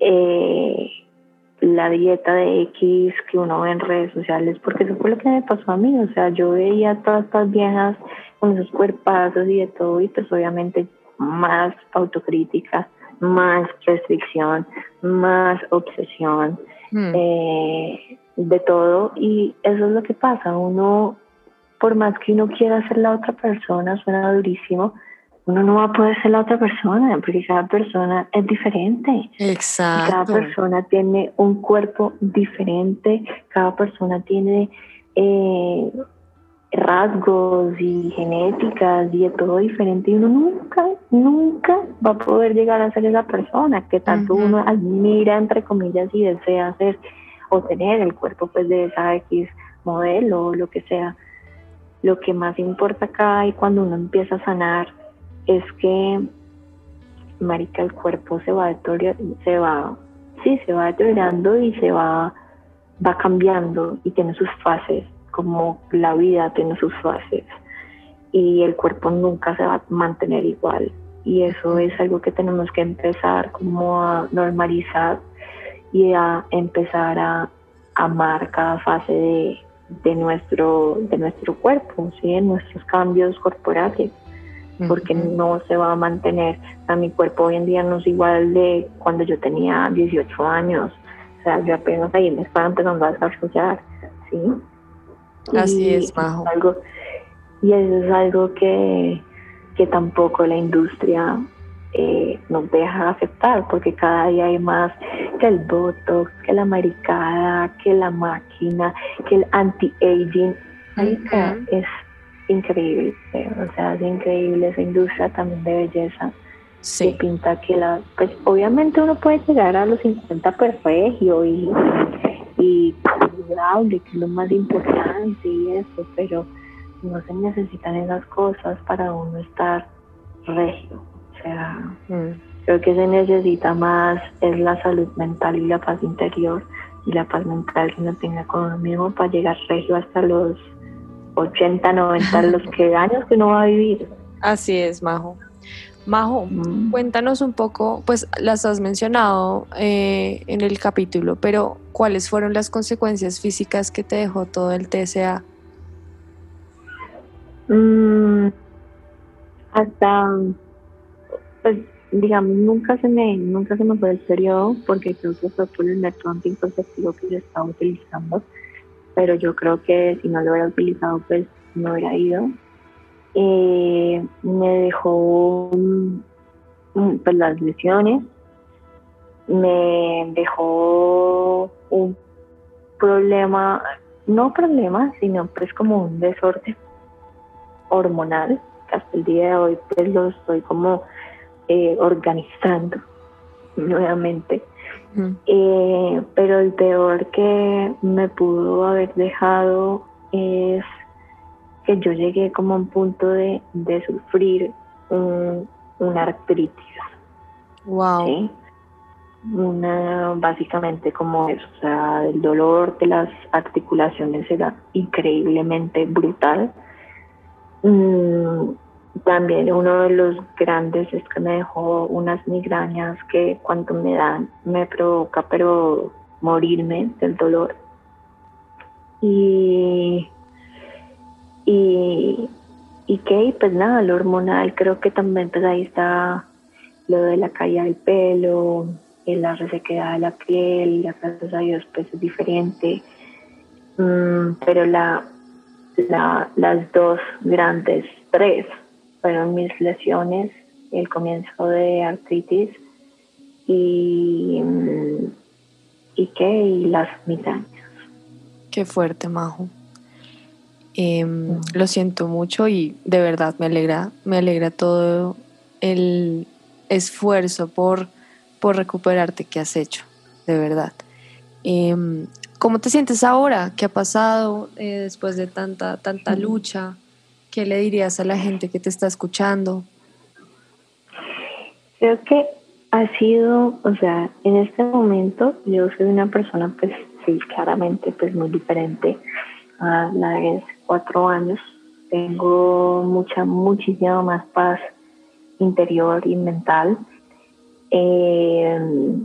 S2: eh, la dieta de X que uno ve en redes sociales, porque eso fue lo que me pasó a mí. O sea, yo veía a todas estas viejas con esos cuerpazos y de todo, y pues obviamente más autocrítica, más restricción, más obsesión. Hmm. Eh, de todo y eso es lo que pasa. Uno, por más que uno quiera ser la otra persona, suena durísimo, uno no va a poder ser la otra persona porque cada persona es diferente.
S1: Exacto.
S2: Cada persona tiene un cuerpo diferente, cada persona tiene eh, rasgos y genéticas y de todo diferente y uno nunca, nunca va a poder llegar a ser esa persona que tanto uno admira, entre comillas, y desea ser o tener. El cuerpo pues de esa X modelo o lo que sea. Lo que más importa acá y cuando uno empieza a sanar es que, marica, el cuerpo se va se va, sí, se va deteriorando y se va, va cambiando y tiene sus fases, como la vida tiene sus fases y el cuerpo nunca se va a mantener igual y eso es algo que tenemos que empezar como a normalizar y a empezar a amar cada fase de, de nuestro, de nuestro cuerpo, ¿sí? en nuestros cambios corporales, porque no se va a mantener. a mi cuerpo hoy en día no es igual de cuando yo tenía 18 años, o sea, yo apenas ahí me estaba empezando a desarrollar, ¿sí?
S1: Así es, Majo.
S2: algo, y eso es algo que, que tampoco la industria eh, nos deja aceptar, porque cada día hay más que el botox, que la maricada, que la máquina, que el anti-aging. Es increíble, o sea, es increíble esa industria también de belleza.
S1: Sí.
S2: Que pinta que la, pues obviamente uno puede llegar a los 50 perfecto y, y que es lo más importante y eso, pero no se necesitan esas cosas para uno estar regio. O sea, mm. creo que se necesita más es la salud mental y la paz interior y la paz mental que uno tenga con uno mismo para llegar regio hasta los 80, 90, los que años que uno va a vivir.
S1: Así es, Majo. Majo, mm. cuéntanos un poco, pues las has mencionado eh, en el capítulo, pero ¿cuáles fueron las consecuencias físicas que te dejó todo el TSA?
S2: Mm, hasta pues digamos, nunca se me, nunca se me fue el periodo porque creo que fue por el método anticonceptivo que yo estaba utilizando, pero yo creo que si no lo hubiera utilizado, pues no hubiera ido. Eh, me dejó pues, las lesiones, me dejó un problema, no problema, sino pues como un desorden hormonal, que hasta el día de hoy pues lo estoy como eh, organizando nuevamente. Eh, pero el peor que me pudo haber dejado es que yo llegué como a un punto de, sufrir un, una artritis.
S1: Wow.
S2: Una, básicamente como eso, o sea, el dolor de las articulaciones era increíblemente brutal. Mm, también uno de los grandes es que me dejó unas migrañas que cuando me dan me provoca pero morirme del dolor. Y, y, qué? Pues nada, lo hormonal, creo que también pues ahí está lo de la caída del pelo, la resequedad de la piel, gracias a Dios pues es diferente. Mm, pero la, la, las dos grandes, tres, fueron mis lesiones, el comienzo de artritis y, mm, y qué, y las migrañas.
S1: Qué fuerte, Majo. Em, lo siento mucho y de verdad me alegra, me alegra todo el esfuerzo por, por recuperarte que has hecho, de verdad. Em, ¿Cómo te sientes ahora? ¿Qué ha pasado eh, después de tanta, tanta lucha? ¿Qué le dirías a la gente que te está escuchando?
S2: Creo que ha sido, o sea, en este momento yo soy una persona, pues sí, claramente, pues muy diferente a la de cuatro años. Tengo mucha, muchísima más paz interior y mental. Eh,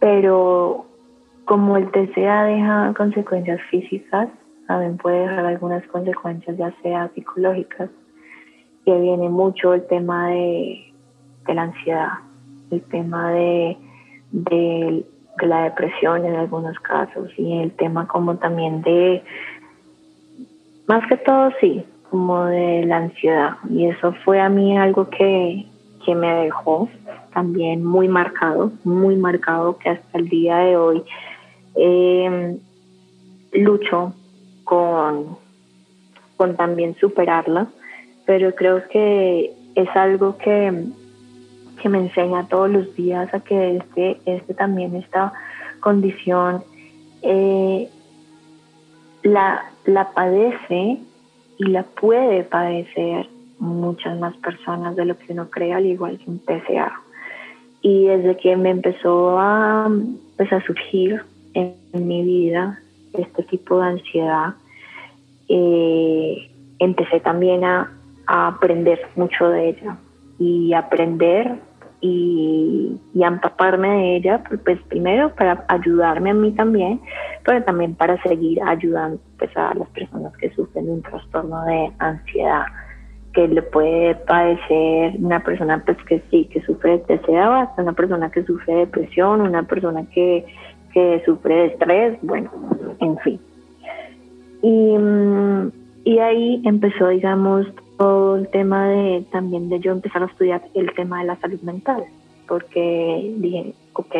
S2: pero como el TCA deja consecuencias físicas, también puede dejar algunas consecuencias ya sea psicológicas, que viene mucho el tema de, la ansiedad, el tema de, de, la depresión en algunos casos y el tema como también de, más que todo sí, como de la ansiedad. Y eso fue a mí algo que, que me dejó también muy marcado, muy marcado que hasta el día de hoy eh, lucho con, con también superarla, pero creo que es algo que, que me enseña todos los días a que este, este también esta condición eh, la, la padece y la puede padecer muchas más personas de lo que uno cree, al igual que un PCA. Y desde que me empezó a, pues, a surgir en, mi vida este tipo de ansiedad, eh, empecé también a, aprender mucho de ella y aprender y, y, empaparme de ella, pues primero para ayudarme a mí también, pero también para seguir ayudando pues, a las personas que sufren un trastorno de ansiedad que le puede padecer una persona pues que sí, que sufre de TCA, hasta una persona que sufre de depresión, una persona que que sufre de estrés, bueno, en fin. Y, mm, y ahí empezó, digamos, todo el tema de también de yo empezar a estudiar el tema de la salud mental, porque dije, ok,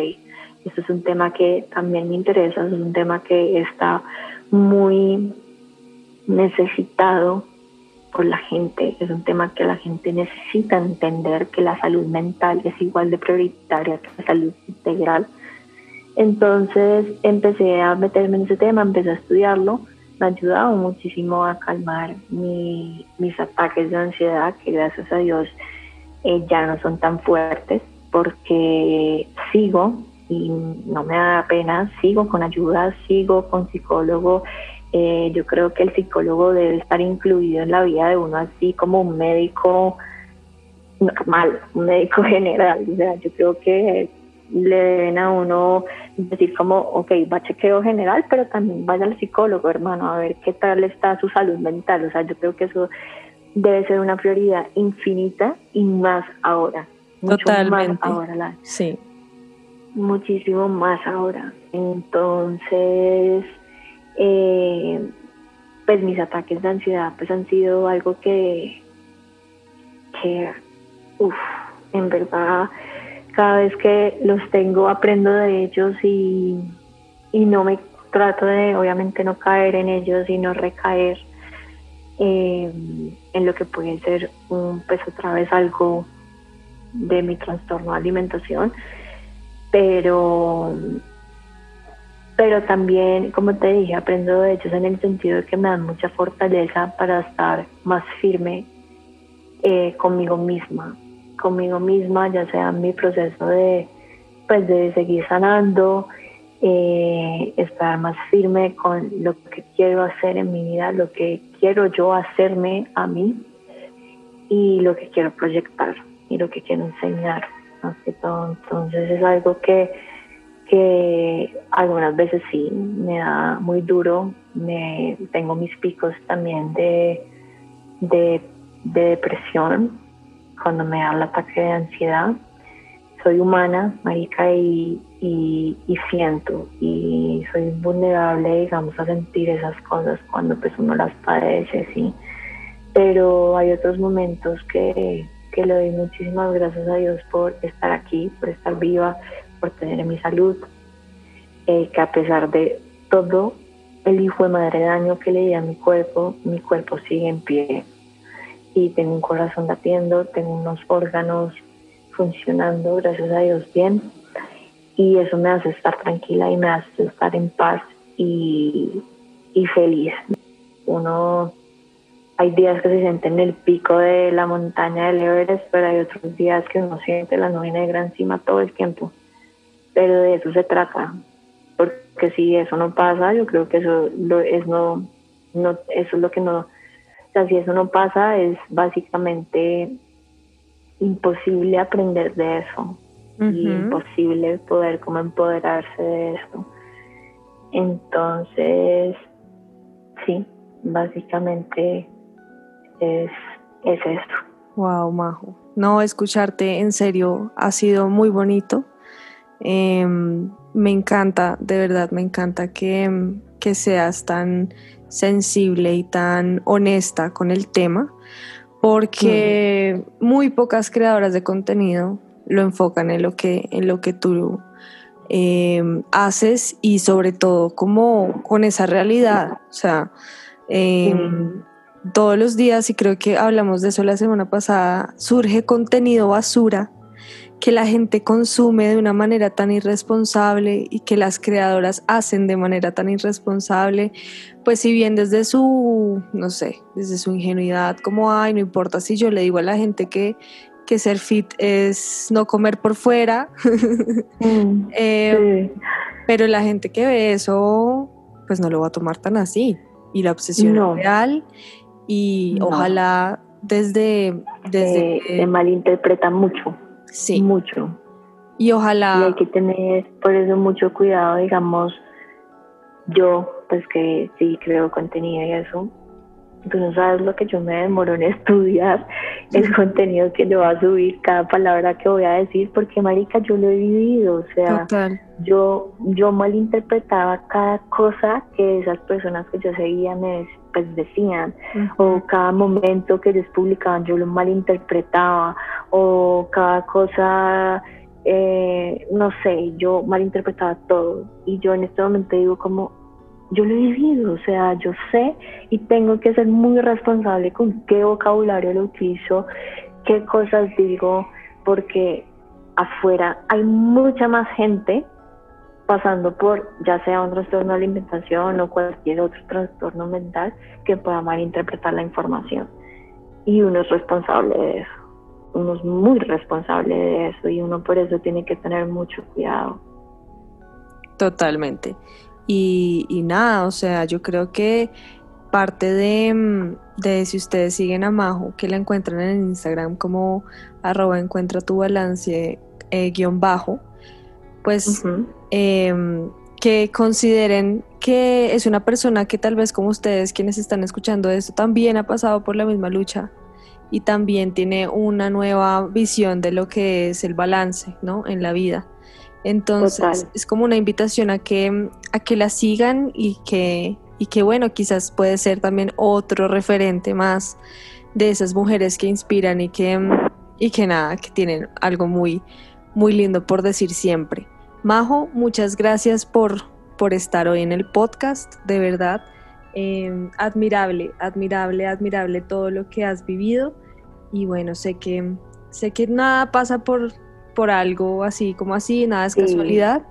S2: esto es un tema que también me interesa, es un tema que está muy necesitado por la gente, es un tema que la gente necesita entender que la salud mental es igual de prioritaria que la salud integral. Entonces empecé a meterme en ese tema, empecé a estudiarlo, me ha ayudado muchísimo a calmar mis ataques de ansiedad, que gracias a Dios eh, ya no son tan fuertes, porque sigo y no me da pena, sigo con ayuda, sigo con psicólogo. Eh, yo creo que el psicólogo debe estar incluido en la vida de uno así como un médico normal, un médico general. O sea, yo creo que le deben a uno decir como, ok, va a chequeo general, pero también vaya al psicólogo, hermano, a ver qué tal está su salud mental. O sea, yo creo que eso debe ser una prioridad infinita y más ahora.
S1: Totalmente.
S2: Más ahora.
S1: sí.
S2: Muchísimo más ahora. Entonces, eh, pues mis ataques de ansiedad pues han sido algo que, que uff, en verdad cada vez que los tengo aprendo de ellos y, no me trato de obviamente no caer en ellos y no recaer eh, en lo que puede ser un pues otra vez algo de mi trastorno de alimentación. Pero pero también como te dije aprendo de ellos en el sentido de que me dan mucha fortaleza para estar más firme eh, conmigo misma conmigo misma, ya sea mi proceso de, pues, de seguir sanando, eh, estar más firme con lo que quiero hacer en mi vida, lo que quiero yo hacerme a mí y lo que quiero proyectar y lo que quiero enseñar, más que todo. Entonces es algo que, que algunas veces sí me da muy duro, me, tengo mis picos también de de, depresión, cuando me da el ataque de ansiedad. Soy humana, marica, y, y, siento, y soy vulnerable, digamos, a sentir esas cosas cuando pues uno las padece, sí. Pero hay otros momentos que, que le doy muchísimas gracias a Dios por estar aquí, por estar viva, por tener mi salud, eh, que a pesar de todo el hijo de madre daño que le di a mi cuerpo, mi cuerpo sigue en pie y tengo un corazón latiendo, tengo unos órganos funcionando, gracias a Dios, bien. Y eso me hace estar tranquila y me hace estar en paz y, y feliz. Uno, hay días que se siente en el pico de la montaña del Everest, pero hay otros días que uno siente la nube negra encima todo el tiempo. Pero de eso se trata, porque si eso no pasa, yo creo que eso es no, no, eso es lo que no, sea, si eso no pasa, es básicamente imposible aprender de eso y imposible poder como empoderarse de eso. Entonces, sí, básicamente es, es eso.
S1: Wow, Majo. No, escucharte en serio ha sido muy bonito. Em, me encanta, de verdad, me encanta que, que seas tan sensible y tan honesta con el tema, porque muy pocas creadoras de contenido lo enfocan en lo que, en lo que tú em, haces y sobre todo como con esa realidad. O sea, em, todos los días, y creo que hablamos de eso la semana pasada, surge contenido basura que la gente consume de una manera tan irresponsable y que las creadoras hacen de manera tan irresponsable, pues si bien desde su, no sé, desde su ingenuidad, como, ay, no importa si yo le digo a la gente que, que ser fit es no comer por fuera, mm, eh, pero la gente que ve eso, pues no lo va a tomar tan así. Y la obsesión real y ojalá desde... desde
S2: se malinterpreta mucho. Sí. Mucho.
S1: Y ojalá...
S2: Y hay que tener por eso mucho cuidado, digamos, yo, pues que sí creo contenido y eso, tú no sabes lo que yo me demoro en estudiar el contenido que yo voy a subir, cada palabra que voy a decir, porque marica, yo lo he vivido, o sea, yo yo malinterpretaba cada cosa que esas personas que yo seguía me pues decían, o cada momento que ellos publicaban yo lo malinterpretaba, o cada cosa, eh, no sé, yo malinterpretaba todo. Y yo en este momento digo como, yo lo he vivido, o sea, yo sé y tengo que ser muy responsable con qué vocabulario lo utilizo, qué cosas digo, porque afuera hay mucha más gente pasando por ya sea un trastorno de alimentación o cualquier otro trastorno mental que pueda malinterpretar la información. Y uno es responsable de eso, uno es muy responsable de eso y uno por eso tiene que tener mucho cuidado.
S1: Totalmente. Y, nada, o sea, yo creo que parte de, de, si ustedes siguen a Majo, que la encuentran en Instagram como arroba encuentra tu balance eh, guion bajo, pues em, que consideren que es una persona que tal vez como ustedes, quienes están escuchando esto, también ha pasado por la misma lucha y también tiene una nueva visión de lo que es el balance, ¿no? En la vida. Entonces es como una invitación a que, a que la sigan y que, y que bueno, quizás puede ser también otro referente más de esas mujeres que inspiran y que, y que nada, que tienen algo muy, muy lindo por decir siempre. Majo, muchas gracias por, por estar hoy en el podcast, de verdad. Em, admirable, admirable, admirable todo lo que has vivido. Y bueno, sé que, sé que nada pasa por, por algo así como así, nada es casualidad.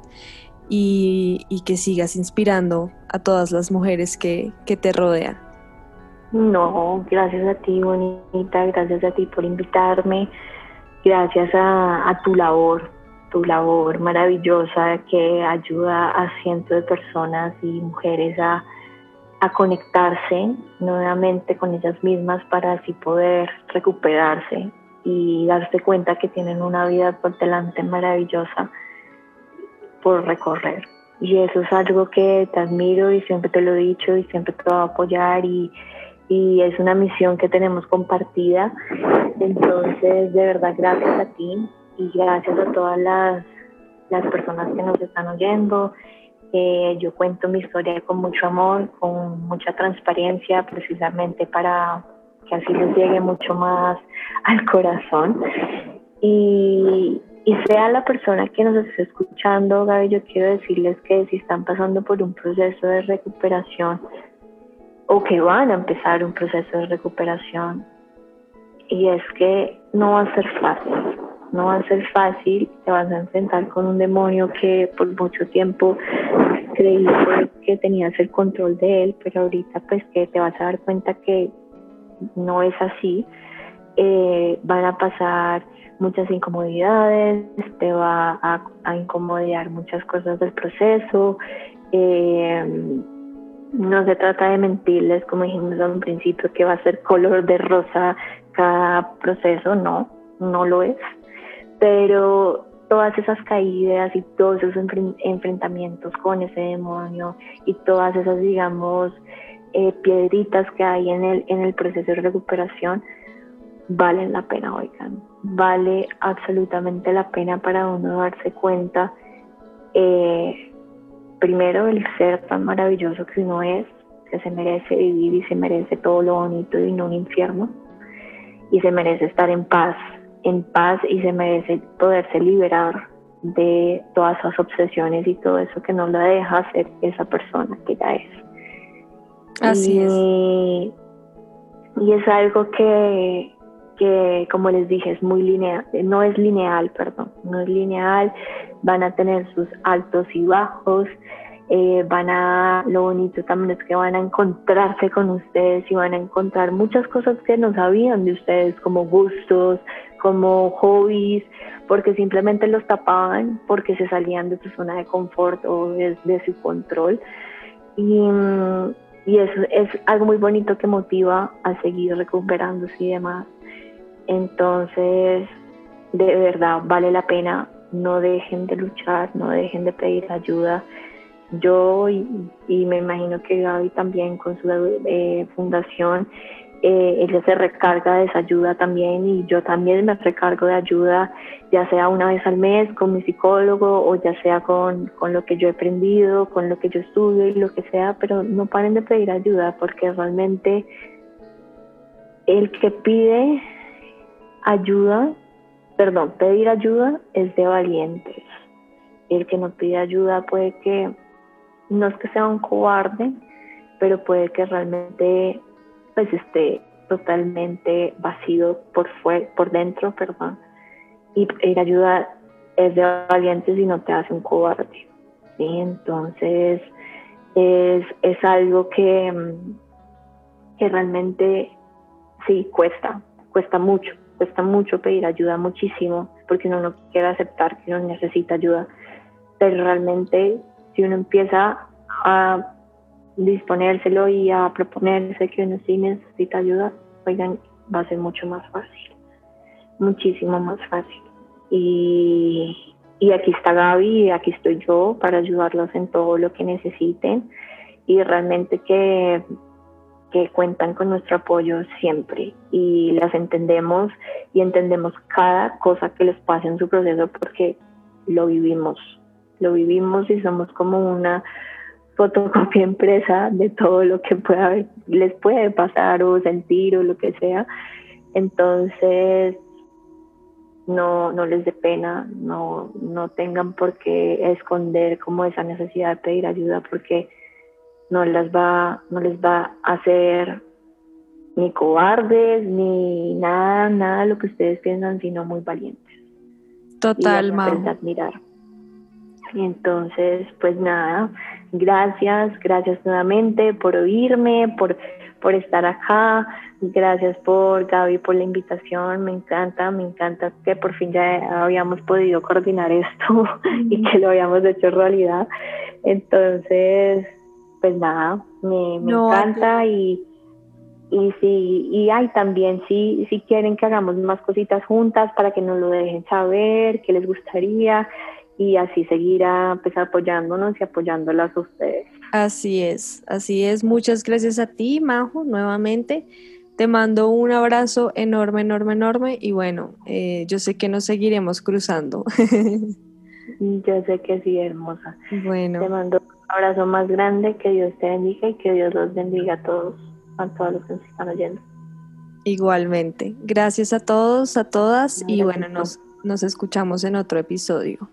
S1: Y, que sigas inspirando a todas las mujeres que, que te rodean.
S2: No, gracias a ti, bonita, gracias a ti por invitarme, gracias a, a tu labor, tu labor maravillosa que ayuda a cientos de personas y mujeres a, conectarse nuevamente con ellas mismas para así poder recuperarse y darse cuenta que tienen una vida por delante maravillosa por recorrer. Y eso es algo que te admiro y siempre te lo he dicho y siempre te voy a apoyar y, y es una misión que tenemos compartida. Entonces, de verdad, gracias a ti y gracias a todas las, las personas que nos están oyendo. Eh, yo cuento mi historia con mucho amor, con mucha transparencia, precisamente para que así les llegue mucho más al corazón. Y, y sea la persona que nos esté escuchando, Gaby, yo quiero decirles que si están pasando por un proceso de recuperación o que van a empezar un proceso de recuperación, y es que no va a ser fácil, no va a ser fácil, te vas a enfrentar con un demonio que por mucho tiempo creíste que tenías el control de él, pero ahorita pues que te vas a dar cuenta que no es así, eh, van a pasar muchas incomodidades, te va a, incomodar muchas cosas del proceso. Eh, no se trata de mentirles, como dijimos un principio, que va a ser color de rosa cada proceso, no, no lo es. Pero todas esas caídas y todos esos enfrentamientos con ese demonio y todas esas, digamos, eh, piedritas que hay en el, en el proceso de recuperación, valen la pena, oigan, vale absolutamente la pena para uno darse cuenta, eh, primero, el ser tan maravilloso que uno es, que se merece vivir y se merece todo lo bonito y no un infierno, y se merece estar en paz, en paz y se merece poderse liberar de todas esas obsesiones y todo eso que no la deja ser esa persona que ya es.
S1: Así es.
S2: Y es algo que, que como les dije es muy lineal, no es lineal, perdón, no es lineal, van a tener sus altos y bajos, eh, van a, lo bonito también es que van a encontrarse con ustedes y van a encontrar muchas cosas que no sabían de ustedes, como gustos, como hobbies, porque simplemente los tapaban porque se salían de su zona de confort o de, de su control. Y, y eso es algo muy bonito que motiva a seguir recuperándose y demás. Entonces, de verdad, vale la pena, no dejen de luchar, no dejen de pedir ayuda. Yo y, me imagino que Gaby también con su eh, fundación, eh, ella se recarga de esa ayuda también y yo también me recargo de ayuda, ya sea una vez al mes con mi psicólogo o ya sea con, con lo que yo he aprendido, con lo que yo estudio y lo que sea, pero no paren de pedir ayuda porque realmente el que pide ayuda, perdón, pedir ayuda es de valientes. El que no pide ayuda puede que, no es que sea un cobarde, pero puede que realmente pues esté totalmente vacío por fuera, por dentro, perdón. Y pedir ayuda es de valientes y no te hace un cobarde. ¿sí? Entonces es, es algo que, que realmente sí cuesta, cuesta mucho cuesta mucho pedir ayuda, muchísimo, porque uno no quiere aceptar que uno necesita ayuda. Pero realmente, si uno empieza a disponérselo y a proponerse que uno sí necesita ayuda, oigan, va a ser mucho más fácil, muchísimo más fácil. Y, y aquí está Gaby y aquí estoy yo para ayudarlos en todo lo que necesiten. Y realmente que que cuentan con nuestro apoyo siempre y las entendemos y entendemos cada cosa que les pasa en su proceso porque lo vivimos, lo vivimos y somos como una fotocopia impresa de todo lo que pueda les puede pasar o sentir o lo que sea. Entonces, no, no les dé pena, no, no tengan por qué esconder como esa necesidad de pedir ayuda porque no las va, no les va a hacer ni cobardes, ni nada, nada de lo que ustedes piensan, sino muy valientes.
S1: Total,
S2: y admirar. Y entonces, pues nada, gracias, gracias nuevamente por oírme, por, por estar acá, gracias por Gaby por la invitación, me encanta, me encanta que por fin ya habíamos podido coordinar esto y que lo habíamos hecho realidad. Entonces, pues nada, me, encanta y, y sí, y hay también si, si quieren que hagamos más cositas juntas para que nos lo dejen saber, qué les gustaría y así seguir a, pues, apoyándonos y apoyándolas a ustedes.
S1: Así es, así es. Muchas gracias a ti, Majo, nuevamente. Te mando un abrazo enorme, enorme, enorme y bueno, eh, yo sé que nos seguiremos cruzando.
S2: yo sé que sí, hermosa.
S1: Bueno.
S2: Te mando un abrazo más grande, que Dios te bendiga y que Dios los bendiga a todos, a todos los que nos están oyendo.
S1: Igualmente. Gracias a todos, a todas y bueno, nos, nos escuchamos en otro episodio.